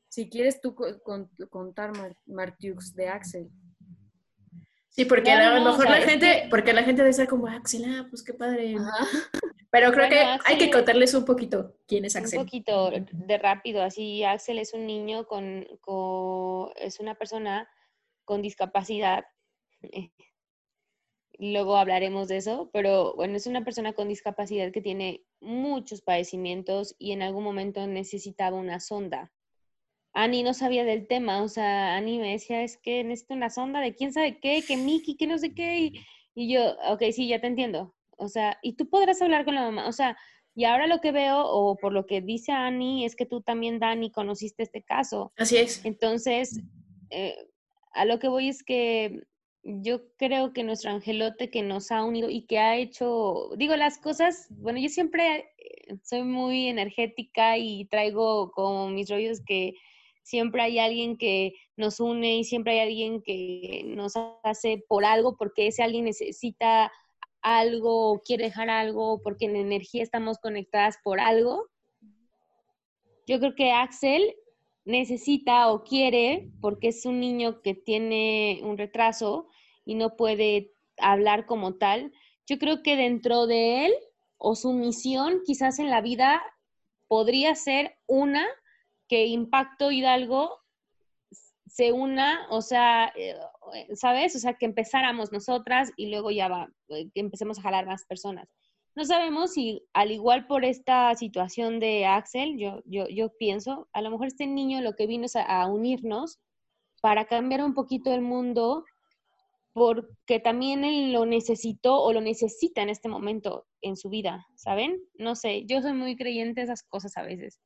Si quieres tú contar, Martiux, de Axel. Sí, porque a lo mejor la gente, porque la gente debe ser como, Axel, ah, pues qué padre. Pero creo que hay que contarles un poquito quién es Axel. Un poquito de rápido, así Axel es un niño con, es una persona con discapacidad. Luego hablaremos de eso, pero bueno, es una persona con discapacidad que tiene muchos padecimientos y en algún momento necesitaba una sonda. Ani no sabía del tema, o sea, Ani me decía, es que necesito una sonda de quién sabe qué, que Miki, que no sé qué, y, y yo, ok, sí, ya te entiendo, o sea, y tú podrás hablar con la mamá, o sea, y ahora lo que veo, o por lo que dice Ani, es que tú también, Dani, conociste este caso. Así es. Entonces, eh, a lo que voy es que yo creo que nuestro angelote que nos ha unido y que ha hecho, digo, las cosas, bueno, yo siempre eh, soy muy energética y traigo como mis rollos que siempre hay alguien que nos une y siempre hay alguien que nos hace por algo porque ese alguien necesita algo o quiere dejar algo porque en energía estamos conectadas por algo. Yo creo que Axel necesita o quiere, porque es un niño que tiene un retraso y no puede hablar como tal, yo creo que dentro de él o su misión quizás en la vida podría ser una que Impacto Hidalgo se una, o sea, eh, ¿sabes? O sea, que empezáramos nosotras y luego ya va, eh, que empecemos a jalar más personas. No sabemos si, al igual por esta situación de Axel, yo, yo, yo pienso, a lo mejor este niño lo que vino es a, unirnos para cambiar un poquito el mundo, porque también él lo necesitó o lo necesita en este momento en su vida, ¿saben? No sé, yo soy muy creyente de esas cosas a veces.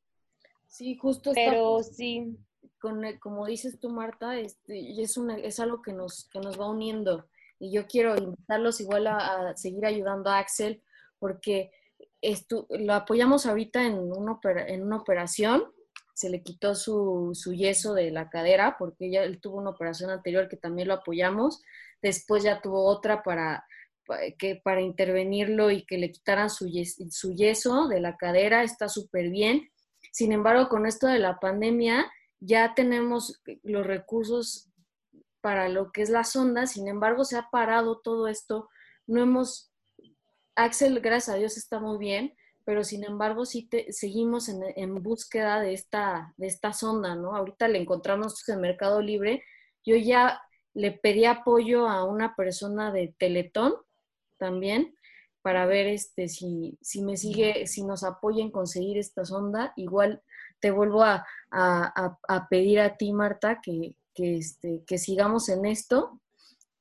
Sí, justo. Pero sí con, como dices tú, Marta, este, es, una, es algo que nos, que nos va uniendo. Y yo quiero invitarlos igual a, seguir ayudando a Axel, porque esto, lo apoyamos ahorita en una, en una operación. Se le quitó su, su, yeso de la cadera, porque ya él tuvo una operación anterior que también lo apoyamos. Después ya tuvo otra para, que, para intervenirlo y que le quitaran su, su yeso de la cadera. Está súper bien. Sin embargo, con esto de la pandemia, ya tenemos los recursos para lo que es la sonda, sin embargo se ha parado todo esto, no hemos, Axel, gracias a Dios está muy bien, pero sin embargo sí te, seguimos en, búsqueda de esta, de esta sonda, ¿no? Ahorita le encontramos en Mercado Libre, yo ya le pedí apoyo a una persona de Teletón también para ver este, si, si me sigue, si nos apoya en conseguir esta sonda, igual te vuelvo a, pedir a ti, Marta, que, este, que sigamos en esto,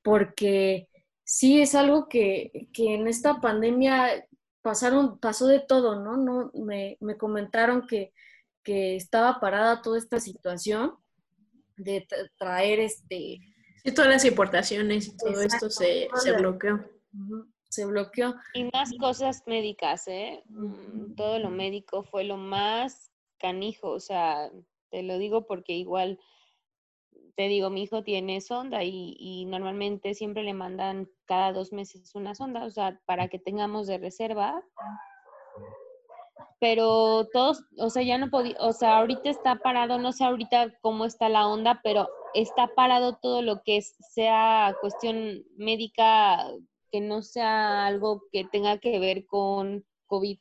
porque sí es algo que, en esta pandemia pasaron, pasó de todo, ¿no? no me, comentaron que, estaba parada toda esta situación de traer este Sí, todas las importaciones y todo esto se, se bloqueó. Se bloqueó. Y más cosas médicas, ¿eh? Mm, Todo lo médico fue lo más canijo, o sea, te lo digo porque igual, te digo, mi hijo tiene sonda y, y normalmente siempre le mandan cada dos meses una sonda, o sea, para que tengamos de reserva. Pero todos, o sea, ya no podía, o sea, ahorita está parado, no sé ahorita cómo está la onda, pero está parado todo lo que es, sea cuestión médica, que no sea algo que tenga que ver con COVID.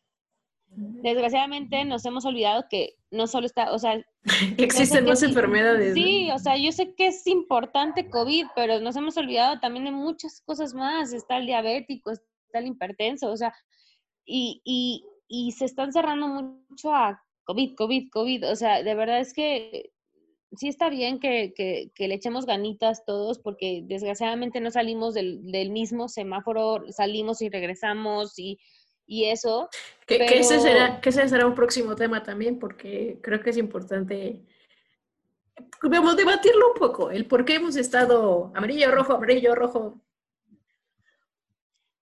Desgraciadamente nos hemos olvidado que no solo está, o sea, Existen que más sí. enfermedades. Sí, o sea, yo sé que es importante COVID, pero nos hemos olvidado también de muchas cosas más. Está el diabético, está el hipertenso, o sea, y, y, y se están cerrando mucho a COVID, COVID, COVID. O sea, de verdad es que sí está bien que, que, que le echemos ganitas todos, porque desgraciadamente no salimos del, del mismo semáforo, salimos y regresamos y, y eso. Que, que ese será, que ese será un próximo tema también, porque creo que es importante vamos, debatirlo un poco, el por qué hemos estado amarillo, rojo, amarillo, rojo.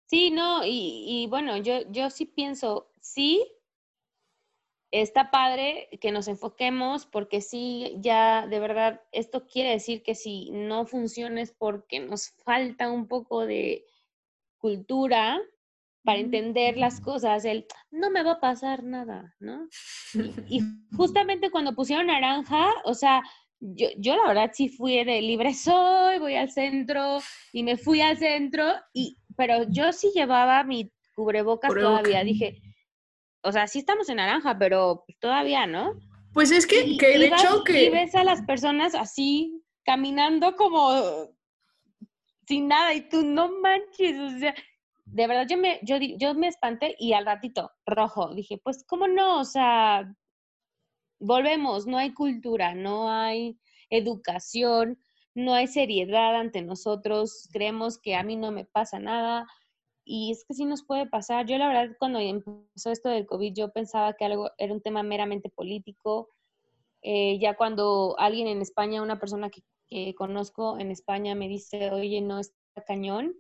Sí, no, y, y bueno, yo, yo sí pienso, sí, está padre que nos enfoquemos porque sí, ya de verdad, esto quiere decir que si no funciona es porque nos falta un poco de cultura para entender las cosas, el no me va a pasar nada, ¿no? Y justamente cuando pusieron naranja, o sea, yo, yo la verdad sí fui de libre soy, voy al centro y me fui al centro, y, pero yo sí llevaba mi cubrebocas Cubreboca. todavía, dije, o sea, sí estamos en naranja, pero pues, todavía, ¿no? Pues es que, Y- que de vas- hecho Y que... ves a las personas así, caminando como sin nada, y tú, no manches, o sea, de verdad yo me, yo, yo me espanté y al ratito, rojo, dije, pues, ¿cómo no? O sea, volvemos, no hay cultura, no hay educación, no hay seriedad ante nosotros, creemos que a mí no me pasa nada. Y es que sí nos puede pasar. Yo la verdad cuando empezó esto del COVID yo pensaba que algo era un tema meramente político. Eh, ya cuando alguien en España, una persona que, conozco en España me dice, oye, no está cañón,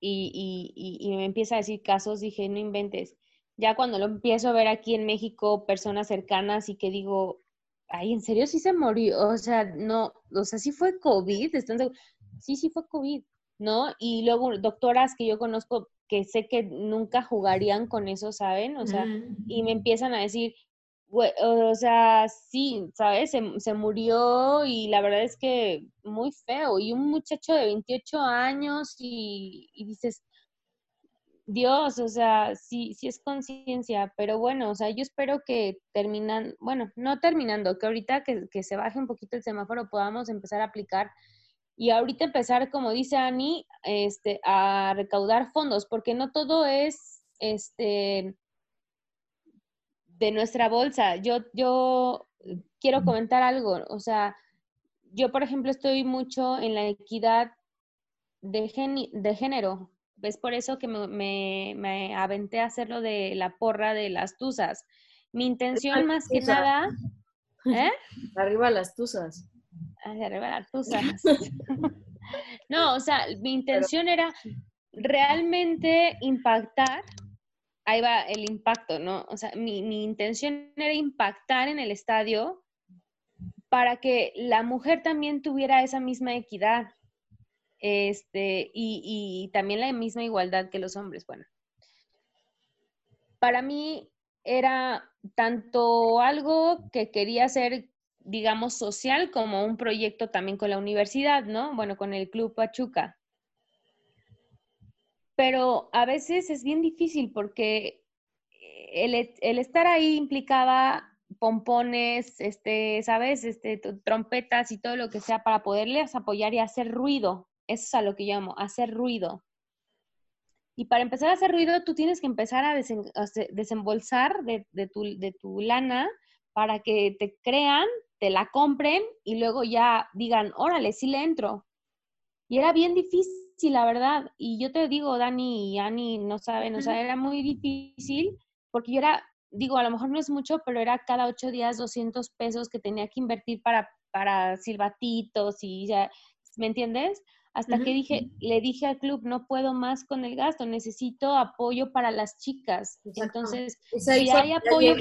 y, y, y, me empieza a decir casos, dije, no inventes. Ya cuando lo empiezo a ver aquí en México, personas cercanas y que digo, ay, ¿en serio sí se murió? O sea, no, o sea, sí fue COVID, ¿están? Sí, sí fue COVID, ¿no? Y luego doctoras que yo conozco que sé que nunca jugarían con eso, ¿saben? O sea, Mm. y me empiezan a decir, "Güey, o sea, sí, ¿sabes? Se, se murió y la verdad es que muy feo. Y un muchacho de 28 años y, y dices, Dios, o sea, sí, sí es conciencia, pero bueno, o sea, yo espero que terminan, bueno, no terminando, que ahorita que, que se baje un poquito el semáforo podamos empezar a aplicar y ahorita empezar, como dice Ani, este, a recaudar fondos, porque no todo es, este, de nuestra bolsa. Yo, yo quiero comentar algo, o sea, yo, por ejemplo, estoy mucho en la equidad de, geni- de género. Es por eso que me, me, me aventé a hacer lo de la porra de las tuzas. Mi intención más que nada, ¿eh? Arriba las tuzas. Hacia arriba las tuzas. No, o sea, mi intención era realmente impactar, ahí va el impacto, ¿no? O sea, mi, mi intención era impactar en el estadio para que la mujer también tuviera esa misma equidad este, y, y también la misma igualdad que los hombres. Bueno, para mí era tanto algo que quería hacer, digamos, social como un proyecto también con la universidad, ¿no? Bueno, con el Club Pachuca. Pero a veces es bien difícil porque el, el estar ahí implicaba pompones, este, ¿sabes? Este, trompetas y todo lo que sea para poderles apoyar y hacer ruido. Eso es a lo que llamo, hacer ruido. Y para empezar a hacer ruido, tú tienes que empezar a, desen- a se- desembolsar de, de tu, de tu lana para que te crean, te la compren y luego ya digan, órale, sí le entro. Y era bien difícil, la verdad. Y yo te digo, Dani y Ani no saben, o sea, era muy difícil porque yo era, digo, a lo mejor no es mucho, pero era cada ocho días 200 pesos que tenía que invertir para, para silbatitos y ya, ¿me entiendes? Hasta que dije, le dije al club, no puedo más con el gasto, necesito apoyo para las chicas. Entonces, si hay apoyo...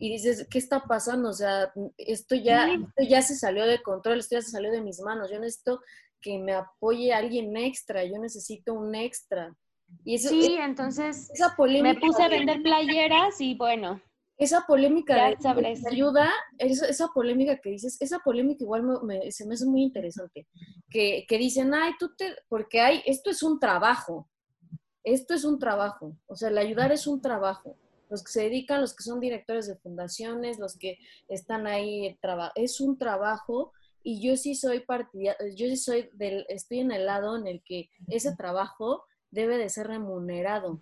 Y dices, ¿qué está pasando? O sea, esto ya, esto ya se salió de control, esto ya se salió de mis manos. Yo necesito que me apoye alguien extra, yo necesito un extra. Y sí, entonces me puse a vender playeras y bueno. Esa polémica de, ayuda, esa, polémica que dices, esa polémica igual me, se me hace muy interesante. Que, que dicen, ay, tú te, porque hay, esto es un trabajo, esto es un trabajo, o sea, el ayudar es un trabajo. Los que se dedican, los que son directores de fundaciones, los que están ahí, es un trabajo y yo sí soy partidaria, yo sí soy del, estoy en el lado en el que ese trabajo debe de ser remunerado.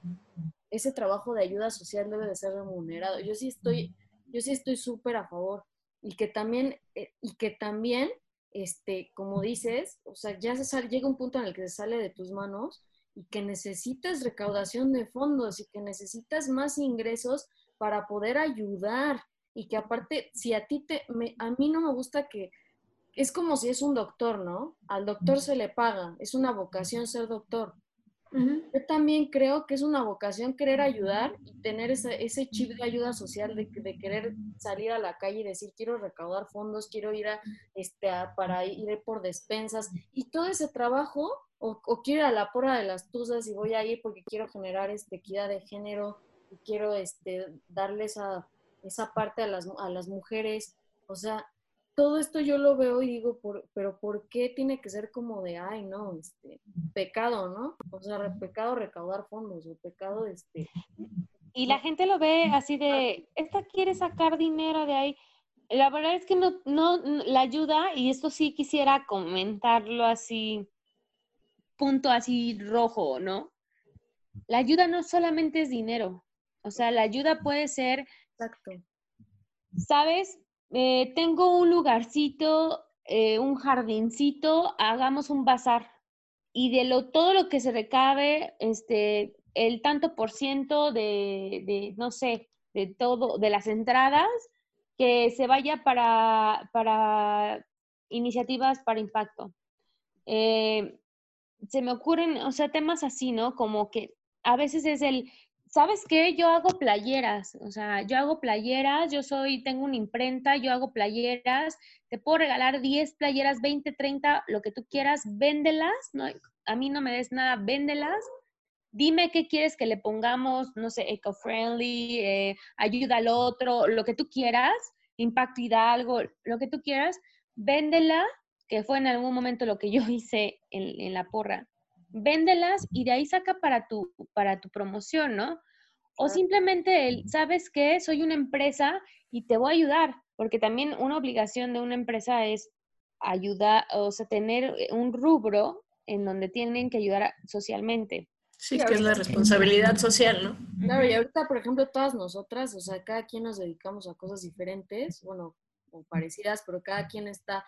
Ese trabajo de ayuda social debe de ser remunerado. Yo sí estoy, yo sí estoy súper a favor. Y que también, eh, y que también, este, como dices, o sea, ya se sale, llega un punto en el que se sale de tus manos y que necesitas recaudación de fondos y que necesitas más ingresos para poder ayudar. Y que aparte, si a ti te, a mí no me gusta que, es como si es un doctor, ¿no? Al doctor se le paga, es una vocación ser doctor. Yo también creo que es una vocación querer ayudar y tener ese, chip de ayuda social, de, de, querer salir a la calle y decir, quiero recaudar fondos, quiero ir a, este, para ir por despensas. Y todo ese trabajo, o, quiero ir a la porra de las tuzas y voy a ir porque quiero generar este, equidad de género y quiero este, darle esa, esa parte a las, a las mujeres. O sea, todo esto yo lo veo y digo, por, pero ¿por qué tiene que ser como de, ay, no, este, pecado, ¿no? O sea, pecado recaudar fondos, o pecado, este... Y la gente lo ve así de, esta quiere sacar dinero de ahí. La verdad es que no, no, la ayuda, y esto sí quisiera comentarlo así, punto así rojo, ¿no? La ayuda no solamente es dinero, o sea, la ayuda puede ser... Exacto. ¿Sabes? Eh, tengo un lugarcito, eh, un jardincito, hagamos un bazar. Y de lo, todo lo que se recabe, este, el tanto por ciento de, no sé, de todo, de las entradas, que se vaya para, para iniciativas para impacto. Eh, se me ocurren, o sea, temas así, ¿no? Como que a veces es el, ¿sabes qué? Yo hago playeras, o sea, yo hago playeras, yo soy, tengo una imprenta, yo hago playeras, te puedo regalar 10 playeras, 20, 30, lo que tú quieras, véndelas, no, a mí no me des nada, véndelas, dime qué quieres que le pongamos, no sé, eco-friendly, eh, ayuda al otro, lo que tú quieras, impacto algo, lo que tú quieras, véndela, que fue en algún momento lo que yo hice en la porra véndelas y de ahí saca para tu, para tu promoción, ¿no? O simplemente el, ¿sabes qué? Soy una empresa y te voy a ayudar, porque también una obligación de una empresa es ayudar, o sea, tener un rubro en donde tienen que ayudar socialmente. Sí, que es la responsabilidad social, ¿no? Claro, y ahorita, por ejemplo, todas nosotras, o sea, cada quien nos dedicamos a cosas diferentes, bueno, parecidas, pero cada quien está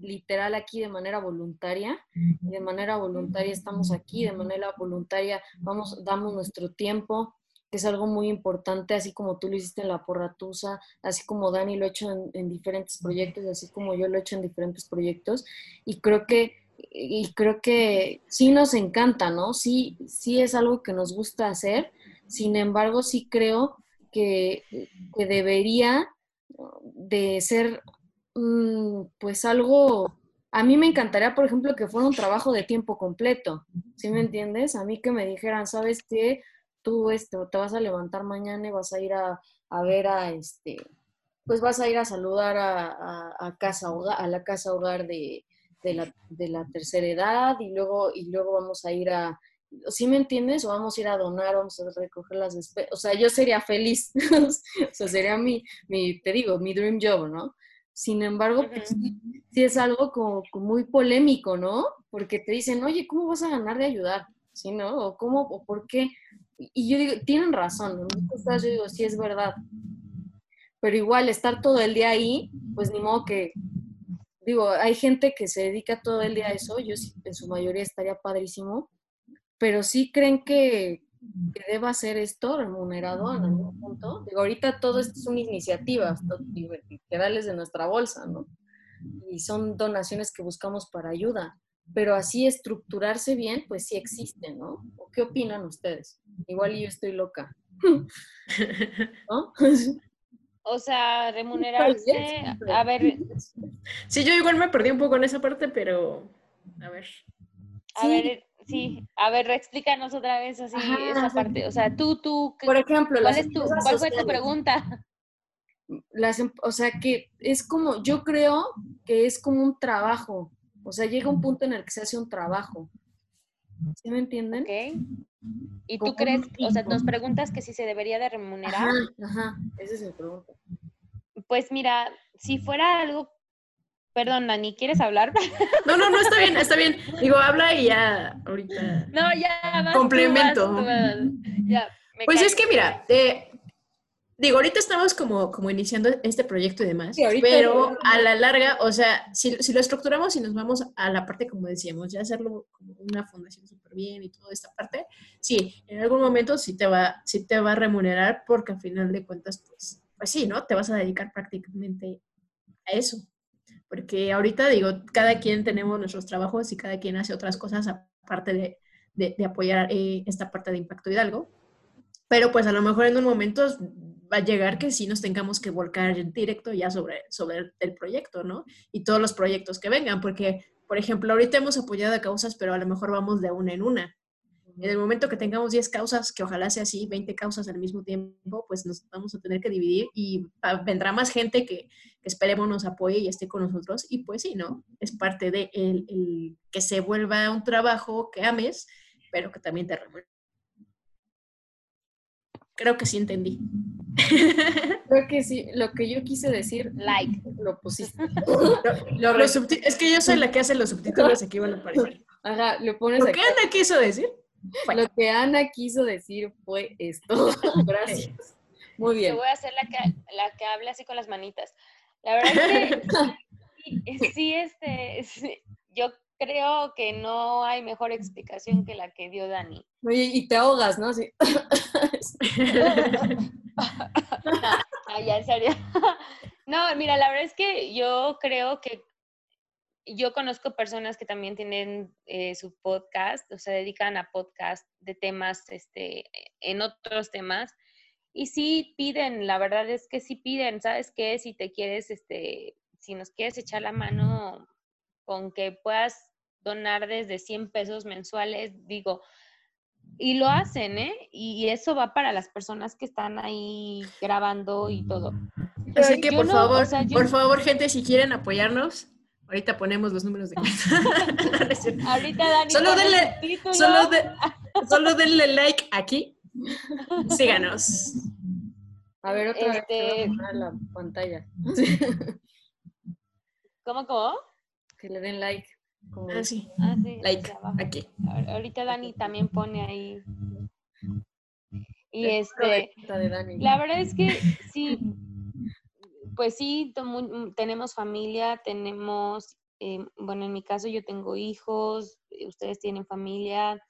literal aquí de manera voluntaria. de manera voluntaria estamos aquí, de manera voluntaria vamos, damos nuestro tiempo, que es algo muy importante, así como tú lo hiciste en la porratusa, así como Dani lo ha hecho en, diferentes proyectos, así como yo lo he hecho en diferentes proyectos. Y creo que, y creo que sí nos encanta, ¿no? Sí, sí es algo que nos gusta hacer. Sin embargo, sí creo que, que debería de ser Mm, pues algo, a mí me encantaría, por ejemplo, que fuera un trabajo de tiempo completo, ¿sí me entiendes? A mí que me dijeran, ¿sabes qué? Tú esto, te vas a levantar mañana y vas a ir a, ver a este, pues vas a ir a saludar a, casa a la casa hogar de, la, de la tercera edad y luego, y luego vamos a ir a, ¿sí me entiendes? O vamos a ir a donar, vamos a recoger las despensas. O sea, yo sería feliz. o sea, sería mi, mi, te digo, mi dream job, ¿no? Sin embargo, pues, sí, es algo como, muy polémico, ¿no? Porque te dicen, oye, ¿cómo vas a ganar de ayudar? ¿Sí, no? O cómo, o por qué. Y yo digo, tienen razón, ¿no? yo digo, sí es verdad. Pero igual, estar todo el día ahí, pues ni modo que, digo, hay gente que se dedica todo el día a eso, yo sí, en su mayoría estaría padrísimo, pero sí creen que, que deba ser esto remunerado en algún punto. Digo, ahorita todo esto son iniciativas literales de nuestra bolsa, ¿no? Y son donaciones que buscamos para ayuda. pero así estructurarse bien, pues sí existe, ¿no? ¿O ¿Qué opinan ustedes? Igual yo estoy loca. ¿No? O sea, remunerarse, a ver. Sí, yo igual me perdí un poco en esa parte, pero a ver. A ver, sí, a ver, explícanos otra vez así esa parte. O sea, tú, tú. Por ejemplo, ¿cuál, es tu, ¿cuál fue tu pregunta? Las, em, o sea, que es como, yo creo que es como un trabajo. O sea, llega un punto en el que se hace un trabajo. ¿Sí me entienden? Ok. ¿Y tú crees, o sea, nos preguntas que si se debería de remunerar? Ajá, ajá, esa es mi pregunta. Pues mira, si fuera algo, perdón, Dani, ¿quieres hablar? No, no, no, está bien, está bien. Digo, habla y ya, ahorita. No, ya, Complemento. ya, pues es que mira, eh, Digo, ahorita estamos como, como iniciando este proyecto y demás, pero a la larga, o sea, si, si, lo estructuramos y nos vamos a la parte, como decíamos, ya hacerlo como una fundación súper bien y toda esta parte, sí, en algún momento sí te, va, sí te va a remunerar porque al final de cuentas, pues, pues sí, ¿no? Te vas a dedicar prácticamente a eso. Porque ahorita, digo, cada quien tenemos nuestros trabajos y cada quien hace otras cosas aparte de, de, apoyar eh, esta parte de Impacto Hidalgo. Pero pues a lo mejor en un momento va a llegar que sí nos tengamos que volcar en directo ya sobre, sobre el, proyecto, ¿no? Y todos los proyectos que vengan, porque, por ejemplo, ahorita hemos apoyado a causas, pero a lo mejor vamos de una en una. En el momento que tengamos 10 causas, que ojalá sea así, 20 causas al mismo tiempo, pues nos vamos a tener que dividir y vendrá más gente que, esperemos nos apoye y esté con nosotros. Y pues sí, ¿no? Es parte de el, el que se vuelva un trabajo que ames, pero que también te remueve. Creo que sí entendí. Creo que sí, lo que yo quise decir, like, lo pusiste. es que yo soy la que hace los subtítulos aquí van a aparecer. Ajá, lo pones ¿Lo que Ana quiso decir? Lo que Ana quiso decir fue esto. Gracias. Muy bien. Te voy a hacer la que, la que habla así con las manitas. La verdad es que sí, este, yo creo que no hay mejor explicación que la que dio Dani. Oye, y te ahogas, ¿no? Sí. no, ya en serio. No, mira, la verdad es que yo creo que yo conozco personas que también tienen eh, su podcast, o se dedican a podcast de temas, este, en otros temas, y sí piden, la verdad es que sí piden, ¿sabes qué? Si te quieres, este, si nos quieres echar la mano con que puedas donar desde 100 pesos mensuales, digo, y lo hacen, ¿eh? Y eso va para las personas que están ahí grabando y todo. Así que, por favor, por favor, gente, si quieren apoyarnos, ahorita ponemos los números de ahorita Dani. Solo denle, solo, solo denle like aquí. Síganos. A ver, otra este... vez la pantalla. ¿Cómo, cómo? Que le den like. Ah, sí. Ah, like, aquí. Ahorita Dani también pone ahí. Y este, la verdad es que sí, pues sí, tenemos familia, tenemos, eh, bueno, en mi caso yo tengo hijos, ustedes tienen familia,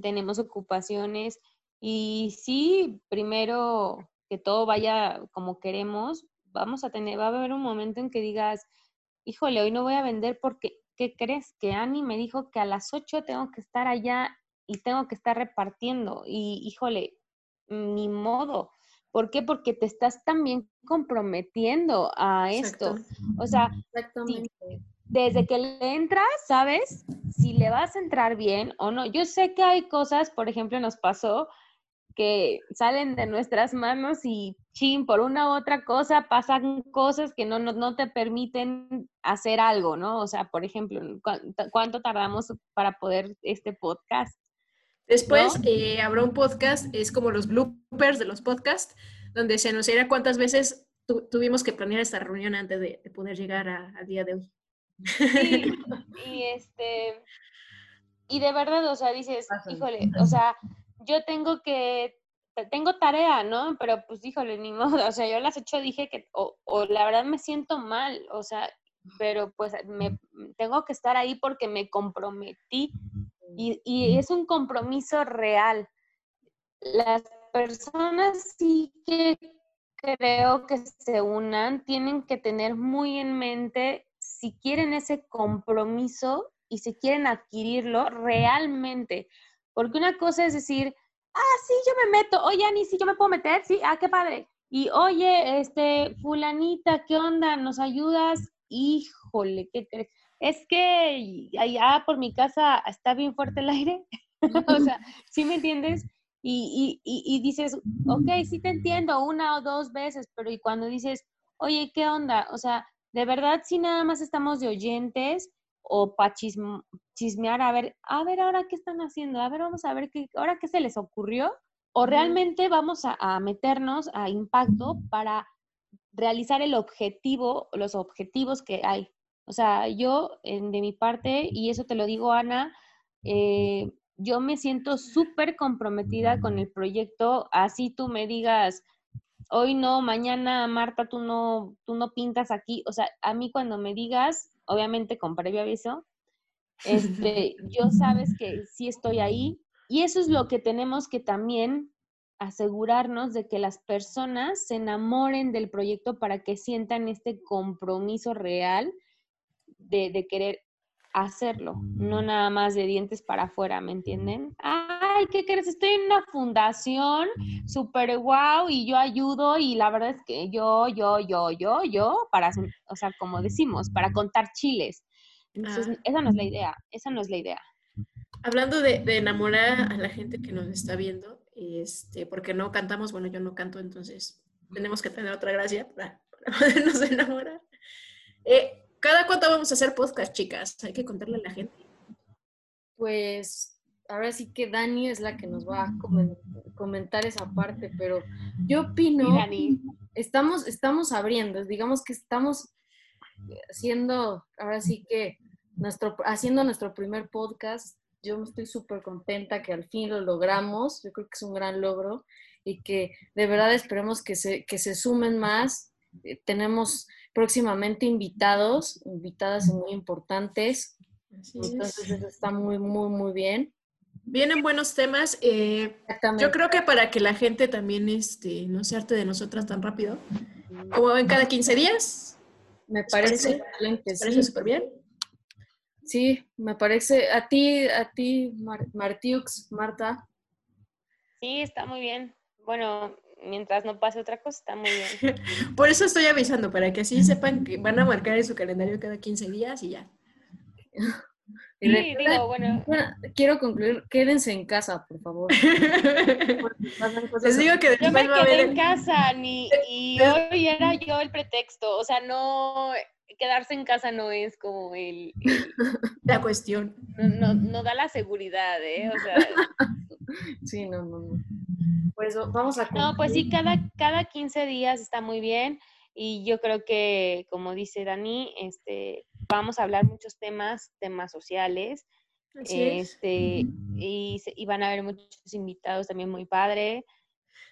tenemos ocupaciones y sí, primero que todo vaya como queremos, vamos a tener, va a haber un momento en que digas, híjole, hoy no voy a vender porque ¿qué crees? Que Ani me dijo que a las 8 tengo que estar allá y tengo que estar repartiendo. Y híjole, ni modo. ¿Por qué? Porque te estás también comprometiendo a esto. O sea, desde que le entras, ¿sabes? Si le vas a entrar bien o no. Yo sé que hay cosas, por ejemplo, nos pasó que salen de nuestras manos y chin, por una u otra cosa pasan cosas que no, no, te permiten hacer algo, ¿no? O sea, por ejemplo, ¿cuánto, tardamos para poder este podcast? Después eh, habrá un podcast, es como los bloopers de los podcasts, donde se nos dirá cuántas veces tuvimos que planear esta reunión antes de, poder llegar al día de hoy. Sí, y este, y de verdad, o sea, dices, híjole, o sea, yo tengo que, tengo tarea, ¿no? Pero pues híjole, ni modo, o sea, yo a las ocho dije que, o, la verdad me siento mal, o sea, pero pues me tengo que estar ahí porque me comprometí y, y es un compromiso real. Las personas sí que creo que se unan tienen que tener muy en mente si quieren ese compromiso y se quieren adquirirlo realmente. Porque una cosa es decir, ah, sí, yo me meto, oye, Ani, sí, yo me puedo meter, sí, ah, qué padre. Y oye, este, fulanita, ¿qué onda? ¿Nos ayudas? Híjole, ¿qué crees? Es que allá por mi casa está bien fuerte el aire. o sea, ¿sí me entiendes? Y, y, y, dices, ok, sí te entiendo una o dos veces, pero y cuando dices, oye, ¿qué onda? O sea, de verdad, si nada más estamos de oyentes o para chismear, a ver, a ver ahora qué están haciendo, a ver, vamos a ver qué, ahora qué se les ocurrió, o realmente vamos a, a meternos a impacto para realizar el objetivo, los objetivos que hay. O sea, yo de mi parte, y eso te lo digo, Ana, eh, yo me siento súper comprometida con el proyecto, así tú me digas, hoy no, mañana Marta, tú no, tú no pintas aquí, o sea, a mí cuando me digas, obviamente con previo aviso, este, yo sabes que sí estoy ahí y eso es lo que tenemos que también asegurarnos de que las personas se enamoren del proyecto para que sientan este compromiso real de, de querer hacerlo, no mm. nada más de dientes para afuera, ¿me entienden? Ay, ¿qué crees? Estoy en una fundación súper guau y yo ayudo y la verdad es que yo, yo, yo, yo, yo, para, o sea, como decimos, para contar chiles. Entonces, ah. esa no es la idea, esa no es la idea. Hablando de, de, enamorar a la gente que nos está viendo, este, porque no cantamos, bueno, yo no canto, entonces tenemos que tener otra gracia para, para podernos enamorar. Eh, ¿Cada cuánto vamos a hacer podcast, chicas? Hay que contarle a la gente. Pues ahora sí que Dani es la que nos va a comentar esa parte, pero yo opino, Dani. estamos, estamos abriendo, digamos que estamos haciendo, ahora sí que nuestro, haciendo nuestro primer podcast. Yo estoy súper contenta que al fin lo logramos. Yo creo que es un gran logro y que de verdad esperemos que se, que se sumen más. Eh, tenemos próximamente invitados, invitadas muy importantes. Entonces eso está muy, muy, muy bien. Vienen buenos temas. Eh, yo creo que para que la gente también este, no se arte de nosotras tan rápido, como ven cada 15 días. Me parece excelente. ¿Me parece súper bien? Sí, me parece. A ti, a ti, Martiux, Marta. Sí, está muy bien. Bueno, mientras no pase otra cosa, está muy bien. Por eso estoy avisando, para que así sepan que van a marcar en su calendario cada 15 días y ya. Sí, digo, bueno. Quiero concluir, quédense en casa, por favor. Les digo que yo me quedé en casa ni, y hoy era yo el pretexto, o sea, no, quedarse en casa no es como el... la cuestión. No, no, no, da la seguridad, ¿eh? O sea... sí, no, no, no. Pues vamos a... No, pues sí, cada, cada 15 días está muy bien y yo creo que, como dice Dani, este, vamos a hablar muchos temas, temas sociales, este, y, y, van a haber muchos invitados también muy padre.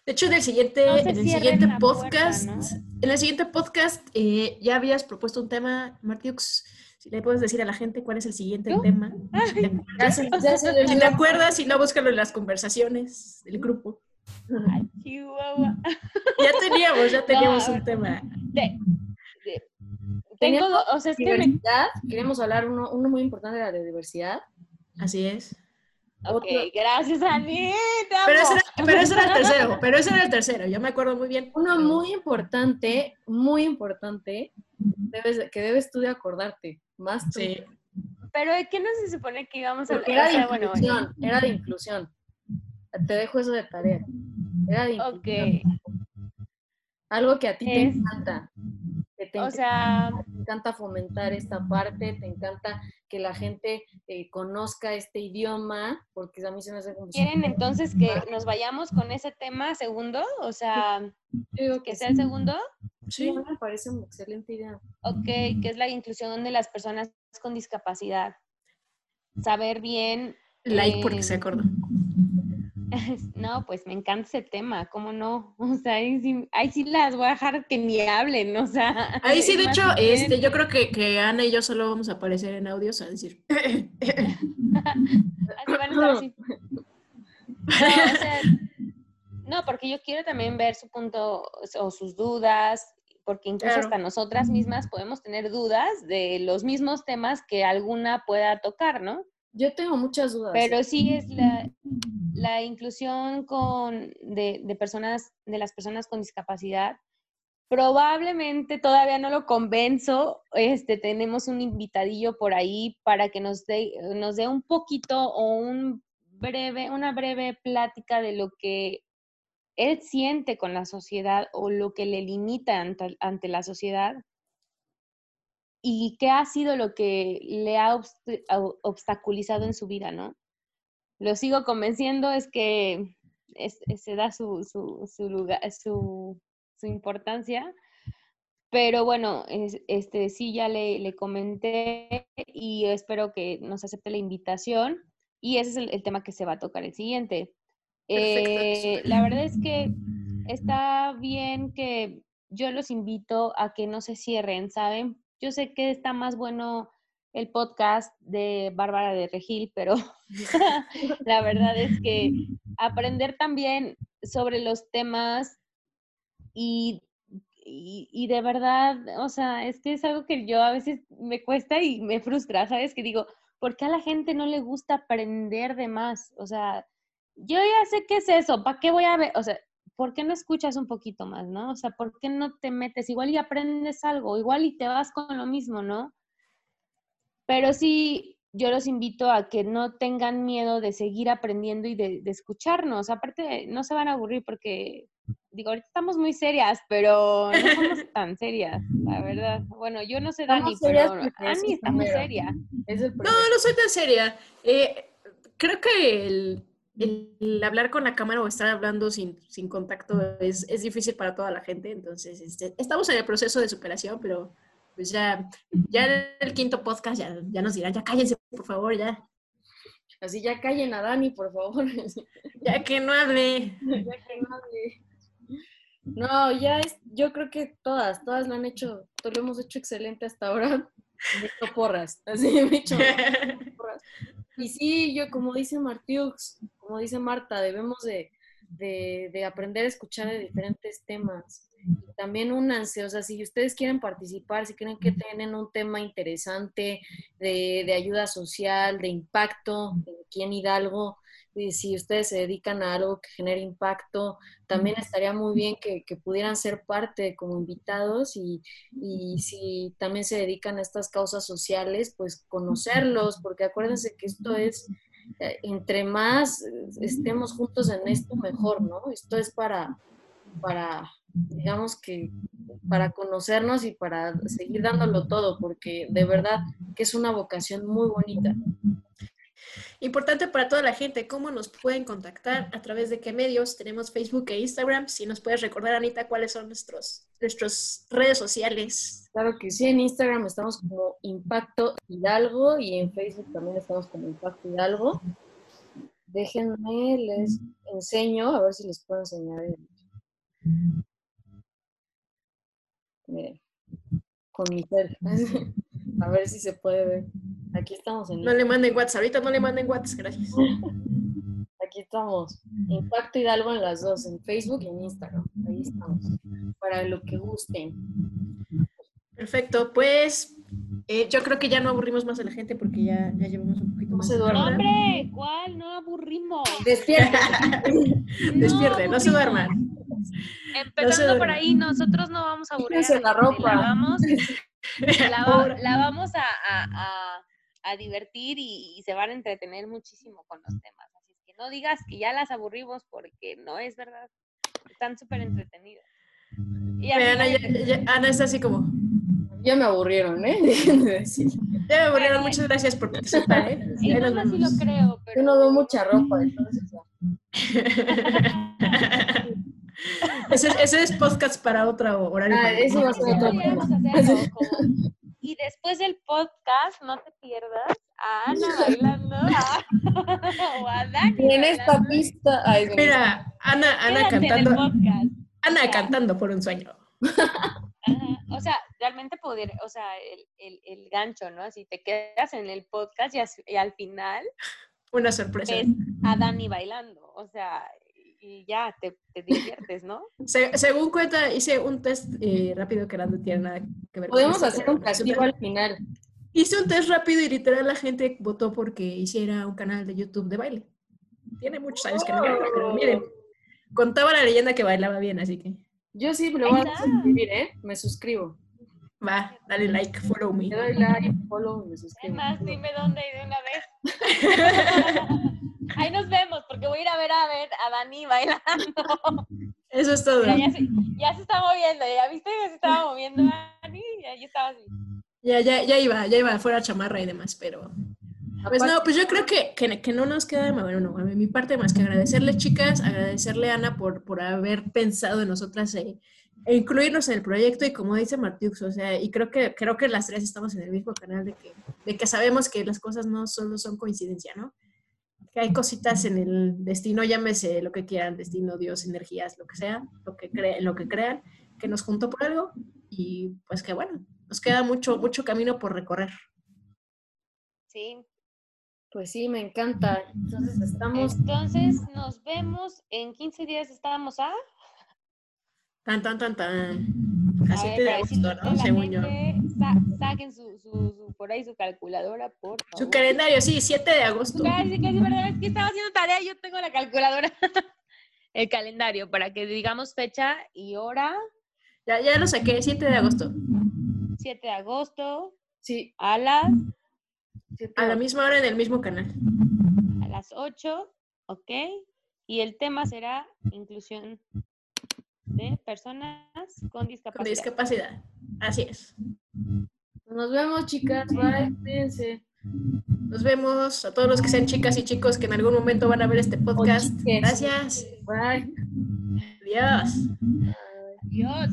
De hecho, en el siguiente, en el siguiente podcast, en el siguiente podcast eh, ya habías propuesto un tema, Martiux. Si le puedes decir a la gente cuál es el siguiente tema. si te acuerdas, si no, búscalo en las conversaciones del grupo. Ya teníamos, ya teníamos un tema. tengo, o sea, es que queremos hablar uno, uno muy importante de la diversidad. Así es. Ok, gracias, Anita. Pero ese, era, pero ese, era, el tercero, pero ese era el tercero, yo me acuerdo muy bien. Uno muy importante, muy importante, debes, que debes tú de acordarte, más tú. Sí. Pero ¿de qué no se supone que íbamos a hablar? Era de inclusión, era de inclusión. Te dejo eso de tarea. Era de inclusión. Algo que a ti te encanta. O sea, te encanta fomentar esta parte, te encanta que la gente eh, conozca este idioma, porque a mí se me hace como... ¿Quieren entonces que nos vayamos con ese tema segundo? O sea, que, sea el segundo. Sí, me parece una excelente idea. Ok, que es la inclusión de las personas con discapacidad. Saber bien... Like porque se acordó. No, pues me encanta ese tema, ¿cómo no? O sea, ahí sí, las voy a dejar que ni hablen, o sea. Ahí sí, de hecho, este, yo creo que, que, Ana y yo solo vamos a aparecer en audios a decir. así van a estar así. No, no, porque yo quiero también ver su punto o sus dudas, porque incluso hasta nosotras mismas podemos tener dudas de los mismos temas que alguna pueda tocar, ¿no? Yo tengo muchas dudas. Pero sí es la, la inclusión con, de, personas, de las personas con discapacidad. Probablemente todavía no lo convenzo. Este, tenemos un invitadillo por ahí para que nos dé, nos dé un poquito o un breve, una breve plática de lo que él siente con la sociedad o lo que le limita ante, ante la sociedad y qué ha sido lo que le ha obstaculizado en su vida, ¿no? Lo sigo convenciendo, es que se da su, su, lugar, su, su, importancia, pero bueno, este, sí ya le, le, comenté y espero que nos acepte la invitación y ese es el, tema que se va a tocar el siguiente. Eh, la verdad es que está bien que yo los invito a que no se cierren, ¿saben? Yo sé que está más bueno el podcast de Bárbara de Regil, pero la verdad es que aprender también sobre los temas y, y, de verdad, o sea, es que es algo que yo a veces me cuesta y me frustra, ¿sabes? Que digo, ¿por qué a la gente no le gusta aprender de más? O sea, yo ya sé qué es eso, ¿para qué voy a ver? O sea, ¿por qué no escuchas un poquito más, no? O sea, ¿por qué no te metes? Igual y aprendes algo, igual y te vas con lo mismo, ¿no? Pero sí, yo los invito a que no tengan miedo de seguir aprendiendo y de, escucharnos. Aparte, no se van a aburrir porque, digo, ahorita estamos muy serias, pero no somos tan serias, la verdad. Bueno, yo no sé, Dani, pero Dani está muy seria. no, no soy tan seria. Eh, creo que el el, hablar con la cámara o estar hablando sin, sin contacto es, es, difícil para toda la gente. Entonces, este, estamos en el proceso de superación, pero pues ya, ya el quinto podcast ya, ya nos dirán, ya cállense, por favor, ya. Así ya callen a Dani, por favor. ya que no hable. ya que no hable. No, ya es, yo creo que todas, todas lo han hecho, lo hemos hecho excelente hasta ahora. Me hecho porras, así me he hecho porras. Y sí, yo como dice Martiux, como dice Marta, debemos de, aprender a escuchar de diferentes temas. También únanse, o sea, si ustedes quieren participar, si creen que tienen un tema interesante de, de ayuda social, de impacto, aquí en Hidalgo, y si ustedes se dedican a algo que genere impacto, también estaría muy bien que, pudieran ser parte como invitados y, y, si también se dedican a estas causas sociales, pues conocerlos, porque acuérdense que esto es, eh, entre más estemos juntos en esto, mejor, ¿no? Esto es para, para digamos que para conocernos y para seguir dándolo todo, porque de verdad que es una vocación muy bonita. Importante para toda la gente, ¿cómo nos pueden contactar? ¿A través de qué medios? Tenemos Facebook e Instagram. Si nos puedes recordar, Anita, cuáles son nuestros, nuestras redes sociales. Claro que sí, en Instagram estamos como Impacto Hidalgo y en Facebook también estamos como Impacto Hidalgo. Déjenme, les enseño, a ver si les puedo enseñar. Miren, con mi cel. A ver si se puede ver. Aquí estamos en. No le manden WhatsApp, ahorita no le manden WhatsApp, gracias. Aquí estamos. Impacto Hidalgo en las dos, en Facebook y en Instagram. Ahí estamos. Para lo que gusten. Perfecto, pues eh, yo creo que ya no aburrimos más a la gente porque ya, ya llevamos un poquito más. Se duerman. ¡Hombre! ¿Cuál? No aburrimos. Despierten. Despierten, no, se duerman. Empezando por ahí, nosotros no vamos a aburrir. la ropa. La vamos, la, vamos a, divertir y, se van a entretener muchísimo con los temas. Así que no digas que ya las aburrimos porque no es verdad. Están súper entretenidos. Y Ana, Ana está así como... Ya me aburrieron, ¿eh? Ya me aburrieron, muchas gracias por participar, ¿eh? Sí, no, sí lo creo, pero... Yo no veo mucha ropa, entonces ese, ese, es podcast para otro horario. Ah, eso va a ser otro Y después del podcast, no te pierdas a Ana bailando o a Dani. En esta pista. Mira, Ana, Ana cantando. Ana cantando por un sueño. O sea, realmente poder, o sea, el, el, el, gancho, ¿no? Si te quedas en el podcast y, y al final. Una sorpresa. Es a Dani bailando. O sea, y ya te, te diviertes, ¿no? Se- según cuenta, hice un test eh, rápido que no tiene nada que ver con Podemos hacer un castigo al final. Hice un test rápido y literal la gente votó porque hiciera un canal de YouTube de baile. Tiene muchos años que no pero miren, contaba la leyenda que bailaba bien, así que Yo sí me lo voy a suscribir, ¿eh? Me suscribo. va, dale like, follow me. Le doy like, follow, me Es suscribo. más, dime dónde y de una vez. Ahí nos vemos, porque voy a ir a ver a ver a Dani bailando. Eso es todo. Ya, ya se, ya se está moviendo, ¿ya viste que se estaba moviendo Dani? Y ahí estaba así. Ya, ya, ya iba, ya iba fuera chamarra y demás, pero Pues no, pues yo creo que, que, que no nos queda, bueno, no, a mi parte más que agradecerle, chicas, agradecerle a Ana por, por haber pensado en nosotras e, e incluirnos en el proyecto y como dice Martiux, o sea, y creo que, creo que las tres estamos en el mismo canal de que, de que sabemos que las cosas no solo son coincidencia, ¿no? Que hay cositas en el destino, llámese lo que quieran, destino, Dios, energías, lo que sea, lo que, cre lo que crean, que nos juntó por algo y pues que bueno, nos queda mucho, mucho camino por recorrer. Sí. Pues sí, me encanta. Entonces estamos. Entonces nos vemos en 15 días. Estábamos a. Tan, tan, tan, tan. A A 7 ver, de agosto, ¿no? Según yo. Sa- saquen su, su, su- por ahí su calculadora, por Su favor. calendario, sí, 7 de agosto. Que es verdad, es que estaba haciendo tarea, yo tengo la calculadora. El calendario, para que digamos fecha y hora, Ya, ya lo saqué, 7 de agosto. 7 de agosto, Sí, a las, A la misma hora en el mismo canal. a las 8, ¿ok? Y el tema será inclusión de personas con discapacidad. Con discapacidad. Así es. Nos vemos, chicas. Bye. Cuídense. Nos vemos a todos los que sean chicas y chicos que en algún momento van a ver este podcast. Gracias. Bye. Adiós. Adiós.